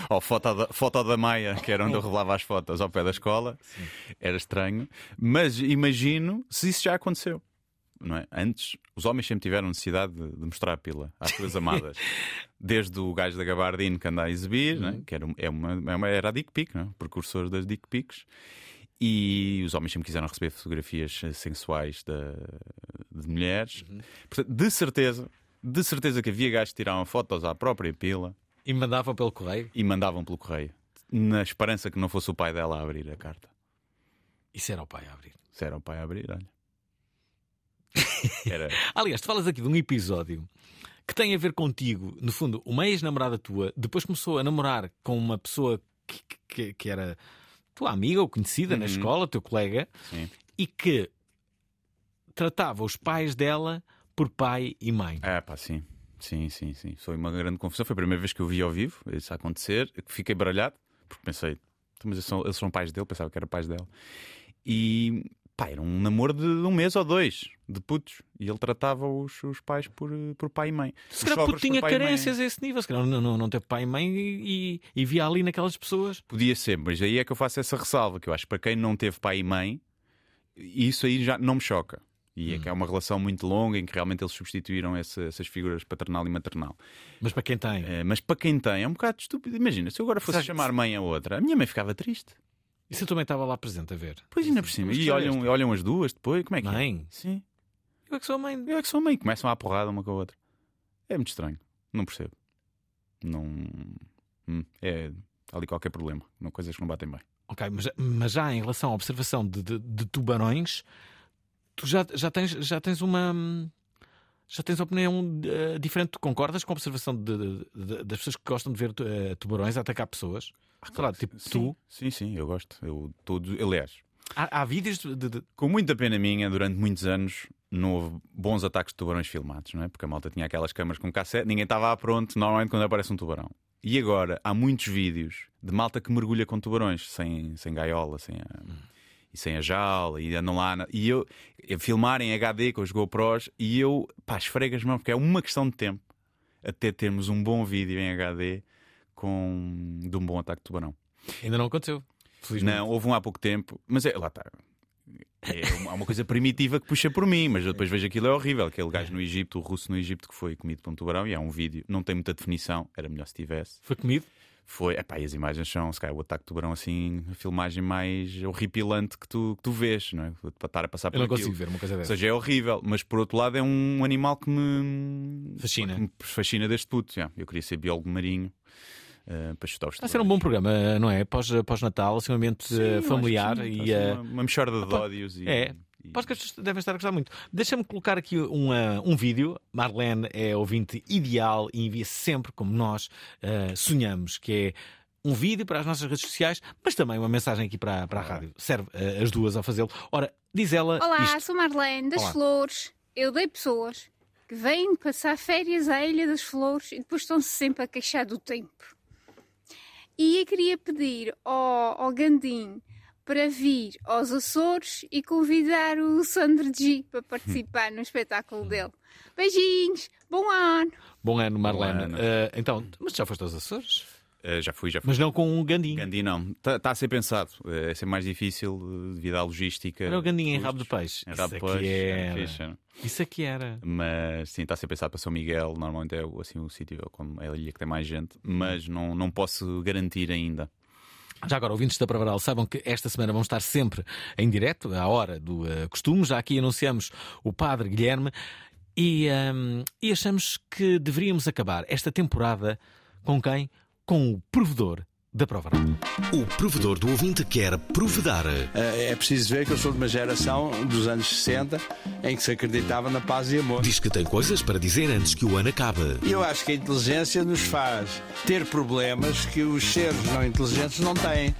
ao foto da, foto da Maia, que era onde eu revelava as fotos ao pé da escola. Era estranho. Mas imagino se isso já aconteceu. Não é? Antes, os homens sempre tiveram necessidade de, de mostrar a pila às suas (laughs) amadas. Desde o gajo da Gabardine que anda a exibir, é? que era, é uma, é uma- era a Dick Pic, não é? precursor das Dick Pics. E os homens sempre quiseram receber fotografias sensuais da- de mulheres. Portanto, de certeza, de certeza que havia gajos que tiravam fotos à própria pila E mandavam pelo correio? e mandavam pelo correio. na esperança que não fosse o pai dela a abrir a carta. Isso era o pai a abrir. Se era o pai a abrir, olha. (laughs) Era. Aliás, tu falas aqui de um episódio que tem a ver contigo. No fundo, uma ex-namorada tua depois começou a namorar com uma pessoa que, que, que era tua amiga ou conhecida na Uhum. escola, teu colega, Sim. e que tratava os pais dela por pai e mãe. É, pá, sim. Sim, sim, sim. Foi uma grande confusão. Foi a primeira vez que eu vi ao vivo isso acontecer. que Fiquei baralhado, porque pensei, "Então, mas eles são, eles são pais dele, pensava que era pais dela. E pá, era um namoro de um mês ou dois, de putos. E ele tratava os, os pais por, por pai e mãe. Se calhar por tinha carências a esse nível, se calhar não, não, não teve pai e mãe e, e- e via ali naquelas pessoas. Podia ser, mas aí é que eu faço essa ressalva, que eu acho que para quem não teve pai e mãe, isso aí já não me choca. E Hum. é que é uma relação muito longa em que realmente eles substituíram essa- essas figuras paternal e maternal. Mas para quem tem. É, mas para quem tem, é um bocado estúpido. Imagina, se eu agora fosse Sabe- chamar mãe a outra, a minha mãe ficava triste. Isso eu também estava lá presente a ver. Pois ainda por cima. E que olham, este? olham as duas depois, como é que é? Mãe? Sim. Eu é que sou a mãe. Eu é que sou mãe. Começam a porrada uma com a outra. É muito estranho. Não percebo. Não. Hum, é. Há ali qualquer problema. Não, coisas que não batem bem. Ok, mas, mas já em relação à observação de, de- de tubarões, tu já, já, tens, já tens uma. hum, Já tens opinião eh, diferente. Tu concordas com a observação de- de- de- das pessoas que gostam de ver eh, tubarões a atacar pessoas? Sei lá, tipo Sim, tu. Sim, sim, eu gosto. Eu, todos, aliás, Há, há vídeos de, com muita pena minha, durante muitos anos não houve bons ataques de tubarões filmados, não é? Porque a malta tinha aquelas câmaras com cassete, ninguém estava pronto, normalmente quando aparece um tubarão. E agora há muitos vídeos de malta que mergulha com tubarões, sem, sem gaiola, sem a, e sem a jaula, e andam lá. na- e eu, eu filmar em HD com os GoPros, e eu, pá, esfrego as mãos, porque é uma questão de tempo até termos um bom vídeo em HD com, de um bom ataque de tubarão. Ainda não aconteceu. Felizmente. Não, houve um há pouco tempo, mas é, lá está. É uma, uma coisa primitiva que puxa por mim, mas eu depois vejo aquilo é horrível. Aquele gajo no Egito, o russo no Egito, que foi comido por um tubarão, e há um vídeo, não tem muita definição, era melhor se tivesse. Foi comido? Foi, epá, e as imagens são, se calhar, o ataque de tubarão, assim, a filmagem mais horripilante que tu, que tu vês, não é? Para estar a passar por Eu não aquilo. consigo ver uma coisa Ou dessas. seja, é horrível, mas por outro lado é um animal que me Fascina. que me fascina deste puto. já. Eu queria ser biólogo marinho eh, para chutar os Vai ser um bom programa, não é? Pós- Pós-Natal, assim, um ambiente Sim, eh, eu familiar sim, e. está a eh, uma, uma mexorda de ódios e, É. Acho que as pessoas devem estar a gostar muito. Deixa-me colocar aqui um, ah, um vídeo. Marlene é ouvinte ideal e envia sempre como nós ah, sonhamos, que é um vídeo para as nossas redes sociais, mas também uma mensagem aqui para, para a rádio. Serve ah, as duas ao fazê-lo. Ora, diz ela. Olá, isto. sou Marlene das Olá. Flores. Eu dei pessoas que vêm passar férias à Ilha das Flores e depois estão-se sempre a queixar do tempo. E eu queria pedir ao, ao Gandim para vir aos Açores e convidar o Sandro G para participar no espetáculo dele. Beijinhos, bom ano! Bom ano, Marlene. ano. Ah, então, mas já foste aos Açores? Eh, já fui, já fui. Mas não com um Gandim. Gandim não. Está a ser pensado. Eh, É ser mais difícil devido à logística. Era o Gandim em rabo de peixe. Em rabo Isso de é que peixe. era era. fixe, era. Isso aqui era. Mas sim, está a ser pensado para São Miguel. Normalmente é o- assim, o sítio, como é a ilha que tem mais gente. Mas não, não posso garantir ainda. Já agora, ouvintes da Pravaral, saibam que esta semana vão estar sempre em direto, à hora do eh, costume. Já aqui anunciamos o Padre Guilherme e, ehm, e achamos que deveríamos acabar esta temporada com quem? Com o provedor da Pravaral. O provedor do ouvinte quer provedar. É preciso ver que eu sou de uma geração dos anos 60 em que se acreditava na paz e amor. Diz que tem coisas para dizer antes que o ano acabe. Eu acho que a inteligência nos faz ter problemas que os seres não inteligentes não têm.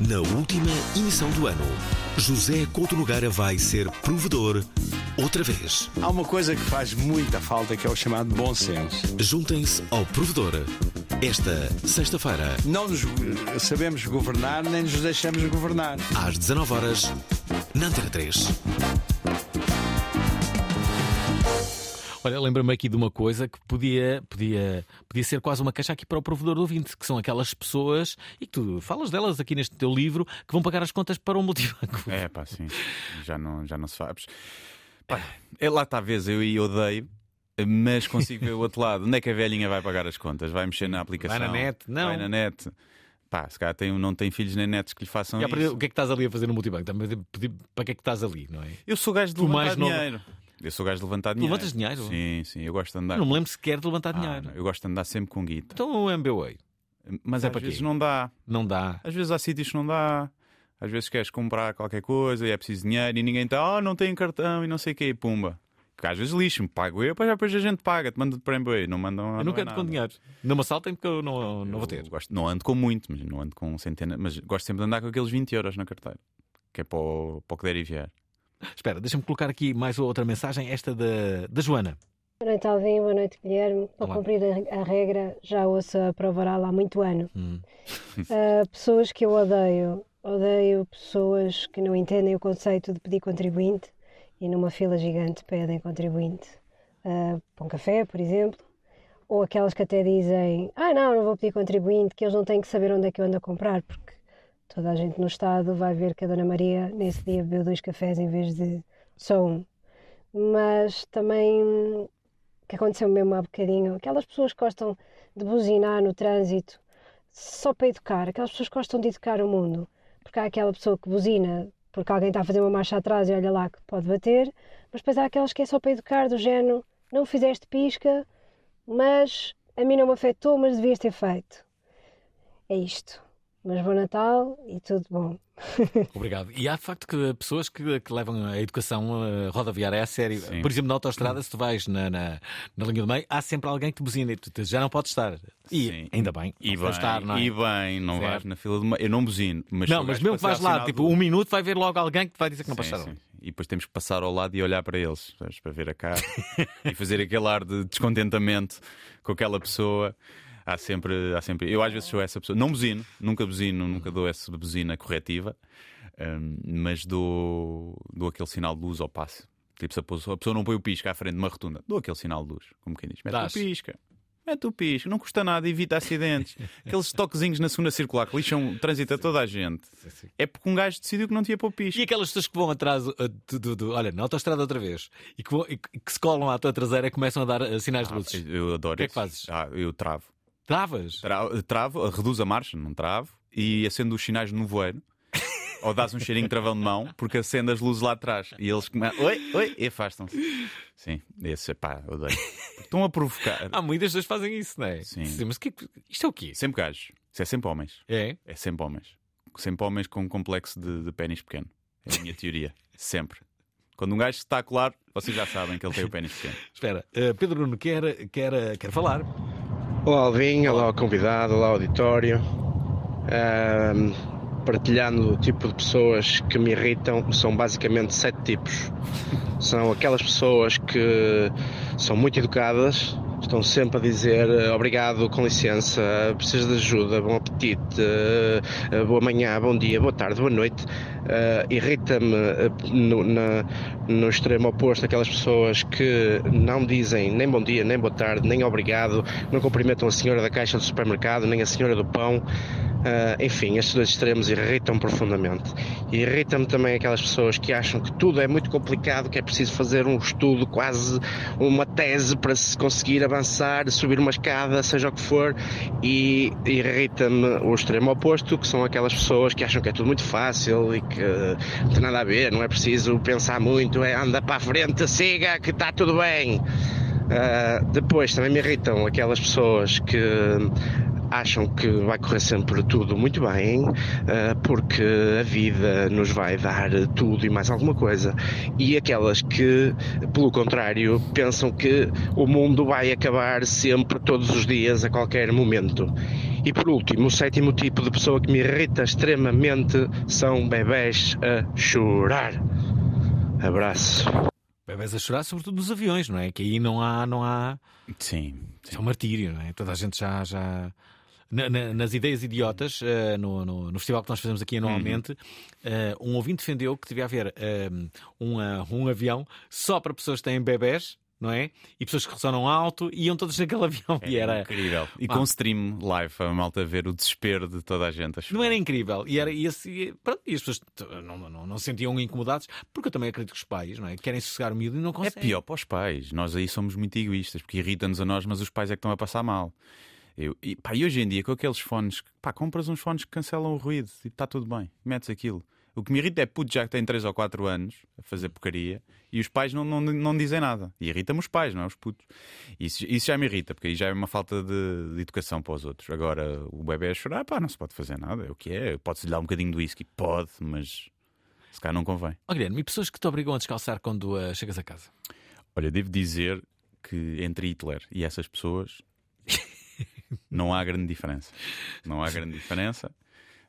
Na última emissão do ano, José Couto Nogueira vai ser provedor outra vez. Há uma coisa que faz muita falta que é o chamado bom senso. Juntem-se ao provedor. Esta sexta-feira, Não nos sabemos governar nem nos deixamos governar. às 19 horas, na Antena 3. Olha, lembra-me aqui de uma coisa que podia, podia, podia ser quase uma queixa aqui para o provedor do ouvinte, que são aquelas pessoas, e que tu falas delas aqui neste teu livro, que vão pagar as contas para o multibanco. É pá, sim. Já não, já não se faz. Pá, é lá está a vez, eu aí odeio. Mas consigo ver o outro lado. Onde é que a velhinha vai pagar as contas? Vai mexer na aplicação? Vai na net? Não. Vai na net. Pá, se calhar tem, não tem filhos nem netos que lhe façam E isso. o que é que estás ali a fazer no multibanco? Pedir para que é que estás ali, não é? Eu sou gajo de Tu levantar mais novo- dinheiro. Eu sou gajo de levantar dinheiro. levantas dinheiro? Sim, sim. Eu gosto de andar. Eu não me lembro sequer de levantar Ah, dinheiro. não, eu gosto de andar sempre com guita. Então o MBWay. Mas É às para vezes quê? não dá. Não dá. Às vezes há sítios que não dá. Às vezes queres comprar qualquer coisa e é preciso dinheiro e ninguém está, ah, não tem cartão e não sei o quê, pumba. Que às vezes lixo-me, pago eu, depois depois a gente paga, te manda prémio aí, não mandam. Eu nunca é ando com dinheiro. Não me assaltem porque eu não, não vou ter. Eu gosto- não ando com muito, mas não ando com centenas, mas gosto sempre de andar com aqueles 20 euros na carteira, que é para o, para o que der e vier. Espera, deixa-me colocar aqui mais outra mensagem, esta da, da Joana. Boa noite, Alvin. Boa noite, Guilherme. Para Olá. cumprir a, a regra, já ouço a prova oral há muito ano. Hum. (laughs) Ah, pessoas que eu odeio. Odeio pessoas que não entendem o conceito de pedir contribuinte e numa fila gigante pedem contribuinte ah, para um café, por exemplo. Ou aquelas que até dizem: Ah, não, não vou pedir contribuinte, que eles não têm que saber onde é que eu ando a comprar, porque toda a gente no Estado vai ver que a Dona Maria nesse dia bebeu dois cafés em vez de só um. Mas também que aconteceu mesmo há bocadinho, aquelas pessoas que gostam de buzinar no trânsito só para educar, aquelas pessoas que gostam de educar o mundo, porque há aquela pessoa que buzina porque alguém está a fazer uma marcha atrás e olha lá que pode bater, mas depois há aquelas que é só para educar, do género, não fizeste pisca, mas a mim não me afetou, mas devias ter feito. É isto. Mas bom Natal e tudo bom. (laughs) Obrigado. E há de facto que pessoas que, que levam a educação eh, rodoviária a sério. Por exemplo, na autostrada, se tu vais na, na, na linha do meio, há sempre alguém que te buzina e tu dizes, já não podes estar. E ainda bem, E bem, estar, não é? e bem, não Certo. vais na fila de meio. Eu não buzino, mas não, mas mesmo que vais lá, tipo, de- um minuto, vai ver logo alguém que te vai dizer que não Sim, passaram. sim. E depois temos que passar ao lado e olhar para eles, para ver a cara (laughs) e fazer aquele ar de descontentamento com aquela pessoa. Há sempre, há sempre. Eu às vezes sou essa pessoa. Não buzino, nunca buzino, nunca dou essa buzina corretiva, hum, mas dou, dou aquele sinal de luz ao passe. Tipo, se a pessoa, a pessoa não põe o pisca à frente de uma rotunda, dou aquele sinal de luz, como quem diz. Mete Dás. o pisca. Mete o pisca, não custa nada, evita acidentes. (laughs) Aqueles toquezinhos na segunda circular que lixam o trânsito a toda a gente. É porque um gajo decidiu que não tinha para o pisca. E aquelas pessoas que vão atrás, eh, do, do- do- olha, na autostrada outra vez, e que, vão- e que- que se colam à tua traseira e começam a dar eh, sinais de Ah, luzes. eu adoro O que é que isso. fazes? Ah, eu travo. Travas? Tra- Travo, reduz a marcha, não travo, e acendo os sinais no voeiro. (laughs) Ou dás um cheirinho de travão de mão, porque acende as luzes lá atrás. E eles começam, oi, oi, e afastam-se. Sim, esse, pá, odeio. Estão a provocar. Há muitas pessoas que fazem isso, não é? Sim. Mas que, isto é o quê? Sempre gajos. Isso é sempre homens. É? É sempre homens. Sempre homens com um complexo de, de pênis pequeno. É a minha teoria. Sempre. Quando um gajo está a colar, vocês já sabem que ele tem o pênis pequeno. (laughs) Espera, eh, Pedro Nuno quer, quer, quer falar. Olá Alvin, olá convidado, olá auditório. Ahm, partilhando o tipo de pessoas que me irritam, são basicamente sete tipos. São aquelas pessoas que são muito educadas, estão sempre a dizer eh, obrigado, com licença, preciso de ajuda, bom apetite, eh, eh, boa manhã, bom dia, boa tarde, boa noite. Irrita-me no, no extremo oposto aquelas pessoas que não dizem nem bom dia, nem boa tarde, nem obrigado, não cumprimentam a senhora da caixa do supermercado, nem a senhora do pão. Ah, enfim, estes dois extremos irritam profundamente. Irritam-me também aquelas pessoas que acham que tudo é muito complicado, que é preciso fazer um estudo, quase uma tese para se conseguir avançar, subir uma escada, seja o que for. E irrita-me o extremo oposto, que são aquelas pessoas que acham que é tudo muito fácil e que não tem nada a ver, não é preciso pensar muito, é anda para a frente, siga, que está tudo bem. Ah, depois também me irritam aquelas pessoas que acham que vai correr sempre tudo muito bem, ah, porque a vida nos vai dar tudo e mais alguma coisa. E aquelas que, pelo contrário, pensam que o mundo vai acabar sempre, todos os dias, a qualquer momento. E por último, o sétimo tipo de pessoa que me irrita extremamente são bebés a chorar. Abraço. Bebés a chorar, sobretudo nos aviões, não é? Que aí não há. Não há... Sim. É um martírio, não é? Toda a gente já. já... Na- na- nas ideias idiotas, eh, no, no- no festival que nós fazemos aqui anualmente, eh, um ouvinte defendeu que devia haver eh, um, ah, um avião só para pessoas que têm bebés, não é? E pessoas que ressonam alto e iam todas (laughs) naquele avião. e era incrível. E Pá. com stream live, a malta ver o desespero de toda a gente. a chorar. Não era incrível. E, era, e, pronto, e as pessoas não, não, não se sentiam incomodados, porque eu também acredito que os pais não é? querem sossegar o miúdo e não É conseguem. pior para os pais. Nós aí somos muito egoístas, porque irrita-nos a nós, mas os pais é que estão a passar mal. Eu, e, pá, e hoje em dia, com aqueles fones, pá, compras uns fones que cancelam o ruído e está tudo bem, metes aquilo. O que me irrita é puto já que tem 3 ou 4 anos a fazer porcaria e os pais não, não, não dizem nada. E irrita-me os pais, não é? Os putos. Isso, isso já me irrita, porque aí já é uma falta de, de educação para os outros. Agora, o bebê a chorar, pá, não se pode fazer nada. É o que é. Pode-se lhe dar um bocadinho de whisky? Pode, mas se calhar não convém. Ó Guilherme, e pessoas que te obrigam a descalçar quando ah, chegas a casa? Olha, devo dizer que entre Hitler e essas pessoas não há grande diferença. Não há grande diferença.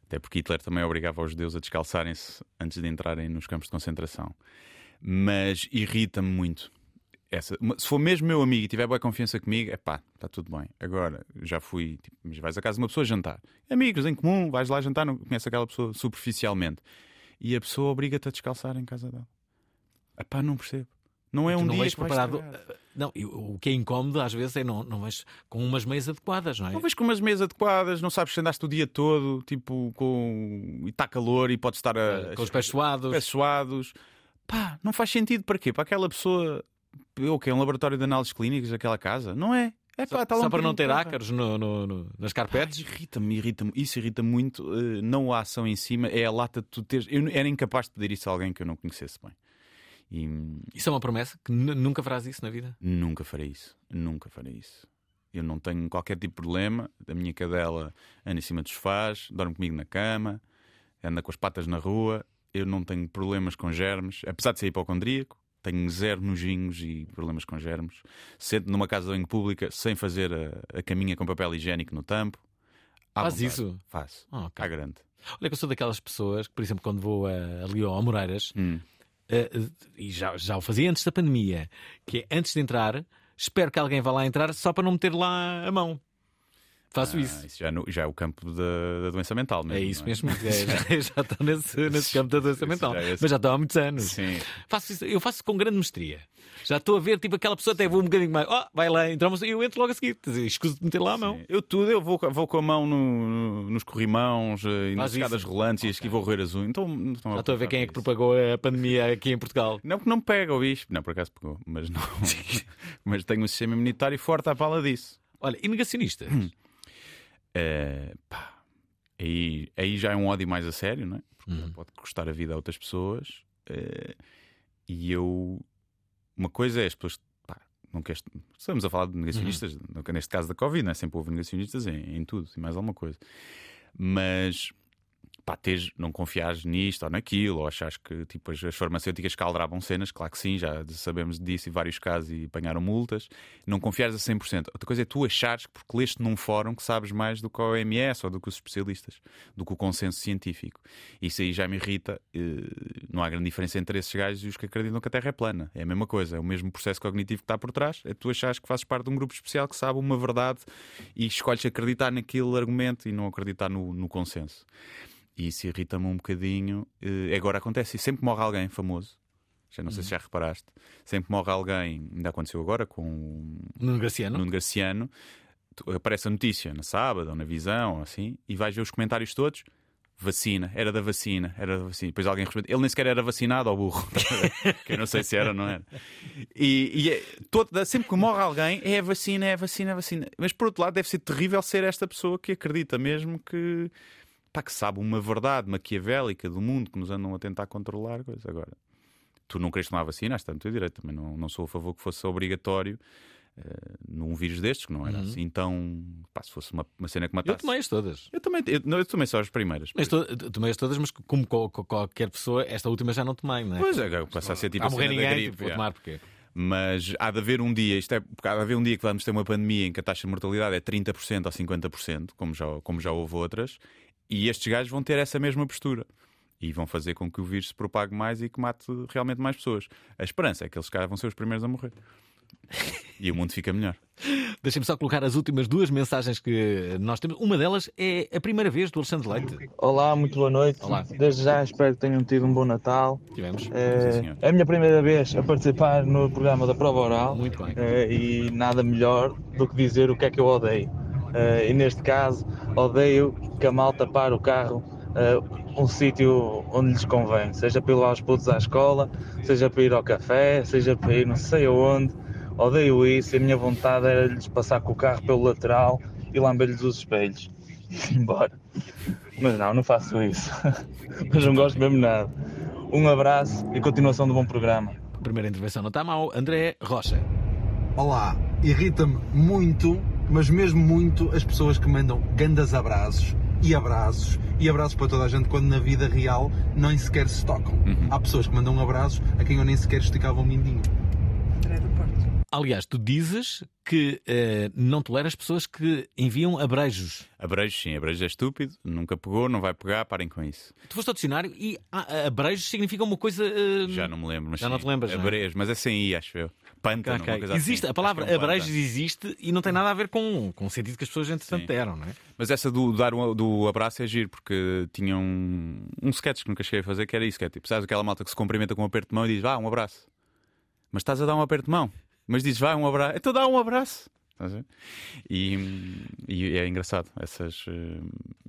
Até porque Hitler também obrigava os judeus a descalçarem-se antes de entrarem nos campos de concentração. Mas irrita-me muito. Essa, se for mesmo meu amigo e tiver boa confiança comigo, é pá, está tudo bem. Agora, já fui, tipo, mas vais a casa de uma pessoa jantar. Amigos em comum, vais lá jantar, não conheces aquela pessoa superficialmente. E a pessoa obriga-te a descalçar em casa dela. É pá, não percebo. Não é Tu um não dia vais preparado. Não, o que é incómodo às vezes é não, não vais com umas meias adequadas, não é? Não vais com umas meias adequadas, não sabes se andaste o dia todo, tipo, com. e está calor e podes estar a. Com os pés suados. pés suados. Pá, não faz sentido para quê? Para aquela pessoa. O que é um laboratório de análises clínicas daquela casa? Não é? É pá, está lá Só para não ter ácaros no, no- no- nas carpetes? Irrita-me, irrita-me. Isso irrita muito. eh, não a ação em cima, é a lata de tu teres. Eu era incapaz de pedir isso a alguém que eu não conhecesse bem. E Isso é uma promessa que nu- nunca farás isso na vida? nunca farei isso. Nunca farei isso. Eu não tenho qualquer tipo de problema. A minha cadela anda em cima dos sofás, dorme comigo na cama, anda com as patas na rua. Eu não tenho problemas com germes, apesar de ser hipocondríaco. Tenho zero nojinhos e problemas com germes. Sento numa casa de banho pública sem fazer a, a caminha com papel higiênico no tampo. À Faz vontade. isso? Faço. Ah, ok. À grande. Olha que eu sou daquelas pessoas que, por exemplo, quando vou a, ali ao Moreiras, Hum. Eh, e já, já o fazia antes da pandemia, que é antes de entrar, espero que alguém vá lá entrar só para não meter lá a mão. Faço Ah, isso. já, é no- já é o campo da, da doença mental mesmo. É isso não mesmo. é, já, (laughs) já estou nesse, nesse campo da doença Isso mental. já é Mas já estou há muitos anos. Sim. Faço isso- eu faço com grande mestria. Já estou a ver, tipo, aquela pessoa até vou um bocadinho mais. Oh, vai lá, entramos eu entro logo a seguir. Escuso de meter lá a mão. Eu tudo, eu vou, vou com a mão no- no- nos corrimãos eh, e nas isso? escadas rolantes e esqui vou roer azul. Então, não Já estou a ver quem é que propagou a pandemia aqui em Portugal. Não, porque não pega o bicho. Não, por acaso pegou, mas não. (laughs) (laughs) mas tenho um sistema imunitário forte à pala disso. Olha, e negacionista? (clears throat) Eh, pá, aí, aí já é um ódio mais a sério, não é? Porque Uhum. pode custar a vida a outras pessoas. eh, e eu. Uma coisa é as pessoas. Pá, não queres, estamos a falar de negacionistas, no- neste caso da Covid, não é? Sempre houve negacionistas em, em tudo e mais alguma coisa. Mas. Pá, não confiares nisto ou naquilo, ou achares que tipo, as, as farmacêuticas caldravam cenas, claro que sim, já sabemos disso em vários casos e apanharam multas. Não confiares a 100%. Outra coisa é tu achares que porque leste num fórum que sabes mais do que a OMS ou do que os especialistas, do que o consenso científico. Isso aí já me irrita. eh, Não há grande diferença entre esses gajos e os que acreditam que a Terra é plana. É a mesma coisa, é o mesmo processo cognitivo que está por trás. É tu achares que fazes parte de um grupo especial que sabe uma verdade e escolhes acreditar naquele argumento e não acreditar no, no consenso. E isso irrita-me um bocadinho. Eh, Agora acontece, e sempre morre alguém famoso, já não sei se já reparaste, sempre morre alguém, ainda aconteceu agora com o Nuno Graciano. Nuno Graciano, aparece a notícia na sábado ou na visão, ou assim, e vais ver os comentários todos. Vacina, era da vacina, era da vacina. Depois alguém responde, ele nem sequer era vacinado ao burro. (laughs) que eu não sei se era ou não era. E, e é, todo- sempre que morre alguém, é a vacina, é a vacina, é a vacina. Mas por outro lado, deve ser terrível ser esta pessoa que acredita mesmo que, pá, que sabe uma verdade maquiavélica do mundo que nos andam a tentar controlar. Coisa. Agora, tu não queres tomar vacina, está no teu direito. Também não, não sou a favor que fosse obrigatório eh, num vírus destes, que não era Uhum. assim. Então, pá, se fosse uma, uma cena que Eu matasse. tomei-as todas. Eu também, eu, não, eu tomei só as primeiras. Mas to- tomei-as todas, mas como co- co- qualquer pessoa, esta última já não tomei, não é? Pois é, passa a ser tipo a a morrer ninguém, gripe, tipo, vou é. tomar porque. Mas há de haver um dia, isto é, há de haver um dia que vamos ter uma pandemia em que a taxa de mortalidade é 30% ou 50%, como já, como já houve outras, e estes gajos vão ter essa mesma postura. E vão fazer com que o vírus se propague mais e que mate realmente mais pessoas. A esperança é que eles caras vão ser os primeiros a morrer. E o mundo fica melhor. Deixem-me só colocar as últimas duas mensagens que nós temos. Uma delas é a primeira vez do Alexandre Leite. Olá, muito boa noite. Olá. Desde já espero que tenham tido um bom Natal. Tivemos. É, é a minha primeira vez a participar no programa da Prova Oral. Muito bem. É, e nada melhor do que dizer o que é que eu odeio. É, e neste caso, odeio que a malta pare o carro é, um sítio onde lhes convém. Seja para ir lá aos putos à escola, seja para ir ao café, seja para ir não sei aonde. Odeio isso e a minha vontade era lhes passar com o carro pelo lateral e lamber-lhes os espelhos. (laughs) E ir embora. Mas não, não faço isso. (laughs) Mas não gosto mesmo nada. Um abraço e continuação do bom programa. Primeira intervenção não está mal. André Rocha. Olá, irrita-me muito, mas mesmo muito, as pessoas que mandam grandes abraços e abraços e abraços para toda a gente quando na vida real nem sequer se tocam. Há pessoas que mandam abraços a quem eu nem sequer esticava o mindinho. Aliás, tu dizes que eh, não toleras pessoas que enviam abreijos. Abreijos, sim, abreijos é estúpido, nunca pegou, não vai pegar, parem com isso. Tu foste ao dicionário e ah, abreijos significa uma coisa. eh, Já não me lembro, mas Já não sim, te lembras, não é? Abreijos, mas é sem I, acho eu. Pântano, Ok. uma coisa Existe, assim. a palavra que é um abreijos pântano. existe e não tem nada a ver com, com o sentido que as pessoas entretanto deram, não é? Mas essa do, dar um- do abraço é giro, porque tinha um, um sketch que nunca cheguei a fazer, que era isso, que é tipo, sabes aquela malta que se cumprimenta com um aperto de mão e diz, vá, um abraço. Mas estás a dar um aperto de mão. Mas dizes, vá, um abraço. Então dá um abraço. E, e é engraçado essas, eh,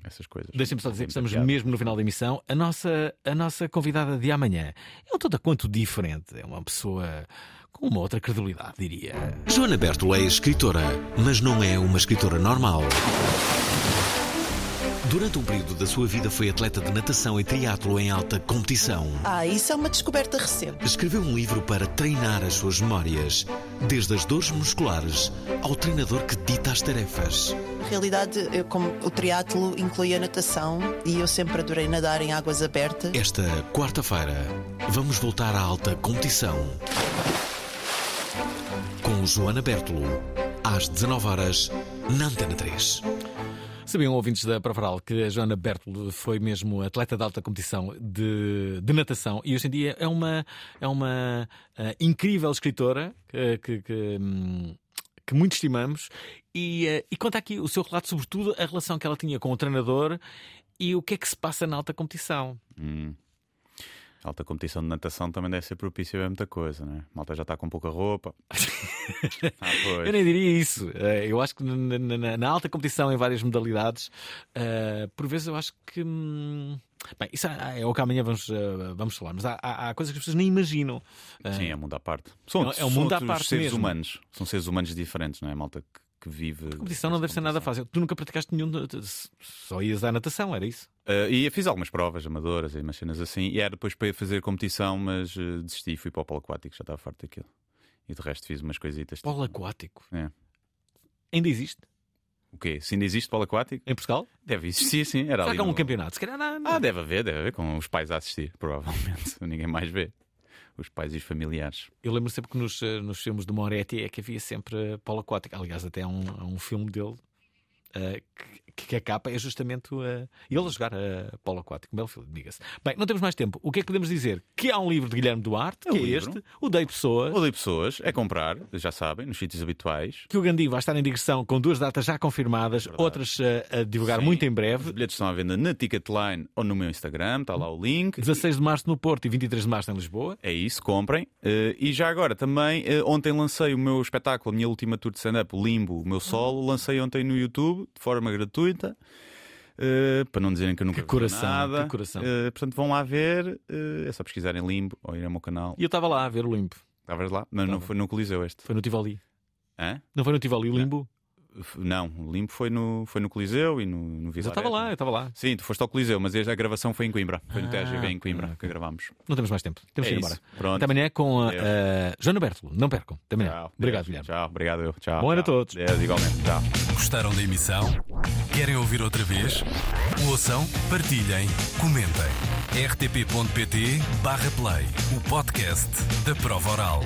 essas coisas. Deixem-me só dizer que estamos piada. mesmo no final da emissão. A nossa, a nossa convidada de amanhã é um tanto quanto diferente. É uma pessoa com uma outra credibilidade, diria. Joana Bertolo é escritora, mas não é uma escritora normal. Durante um período da sua vida foi atleta de natação e triatlo em alta competição. Ah, isso é uma descoberta recente. Escreveu um livro para treinar as suas memórias, desde as dores musculares ao treinador que dita as tarefas. Na realidade, eu, como o triatlo inclui a natação e eu sempre adorei nadar em águas abertas. Esta quarta-feira, vamos voltar à alta competição. Com Joana Bertolo, às 19 horas na Antena 3. Sabiam ouvintes da Provaral que a Joana Bertolo foi mesmo atleta de alta competição de, de natação e hoje em dia é uma, é uma ah, incrível escritora que, que, que, hum, que muito estimamos e, ah, e conta aqui o seu relato, sobretudo a relação que ela tinha com o treinador e o que é que se passa na alta competição. Hum. Alta competição de natação também deve ser propícia a muita coisa, né? Malta já está com pouca roupa. (laughs) ah. Eu nem diria isso. Eh, Eu acho que na, na- na alta competição, em várias modalidades, eh, por vezes eu acho que. hum, Bem, isso é é o que amanhã vamos, eh, vamos falar, mas há, há- há coisas que as pessoas nem imaginam. Sim, é um mundo à parte. São, é um mundo à parte seres mesmo. humanos. São seres humanos diferentes, não é? Malta que, que vive. A competição não deve ser nada fácil. Tu nunca praticaste nenhum. Só ias à natação, era isso? Uh, e fiz algumas provas amadoras e umas cenas assim. E era depois para ir fazer competição, mas uh, desisti e fui para o polo aquático, já estava farto daquilo. E de resto fiz umas coisitas. tipo- Polo aquático? É. Ainda existe? O quê? Se ainda existe polo aquático? Em Portugal? Deve existir, sim. Era Será ali que há um no- campeonato? Se calhar não. Ah, deve haver, deve haver, com os pais a assistir, (laughs) provavelmente. Ninguém mais vê. Os pais e os familiares. Eu lembro sempre que nos, eh, nos filmes do Moretti é que havia sempre polo aquático. Aliás, até há um, há um filme dele eh, que, que a capa é justamente uh, ele a jogar a polo aquático. Filme, diga-se. Bem, não temos mais tempo. O que é que podemos dizer? Que há um livro de Guilherme Duarte, que é, livro. este, o Dei Pessoas. O Dei Pessoas é comprar, já sabem, nos sítios habituais. Que o Gandhi vai estar em digressão com duas datas já confirmadas, outras eh, a divulgar Sim. muito em breve. Os bilhetes estão à venda na Ticketline ou no meu Instagram, está lá o link. 16 de março no Porto e 23 de março em Lisboa. É isso, comprem. E já agora também, ontem lancei o meu espetáculo, a minha última tour de stand-up, Limbo, o meu solo, lancei ontem no YouTube, de forma gratuita. Eh, para não dizerem que eu nunca Que coração, nada. que coração. Eh, portanto, vão lá ver. eh, é só pesquisarem Limbo ou ir ao meu canal. E eu estava lá a ver o Limbo. Estavas lá? Mas não foi no Coliseu este. Foi no Tivoli. Hã? Não foi no Tivoli o Limbo? Não, o Limbo foi no, foi no Coliseu e no, no Mas eu estava lá, eu estava lá. Sim, tu foste ao Coliseu, mas desde a gravação foi em Coimbra. Foi no Ah, TGV em Coimbra que gravámos. Não temos mais tempo. Temos É que ir isso. embora. Pronto. Até amanhã com a a Joana Bertolo. Não percam. Até amanhã. Tchau. Obrigado, Deus. Guilherme. Tchau, obrigado eu. Tchau. Bom ano a todos. Deus, igualmente. Tchau. Gostaram da emissão? Querem ouvir outra vez? Ouçam, partilhem, comentem. rtp.pt/play o podcast da prova oral.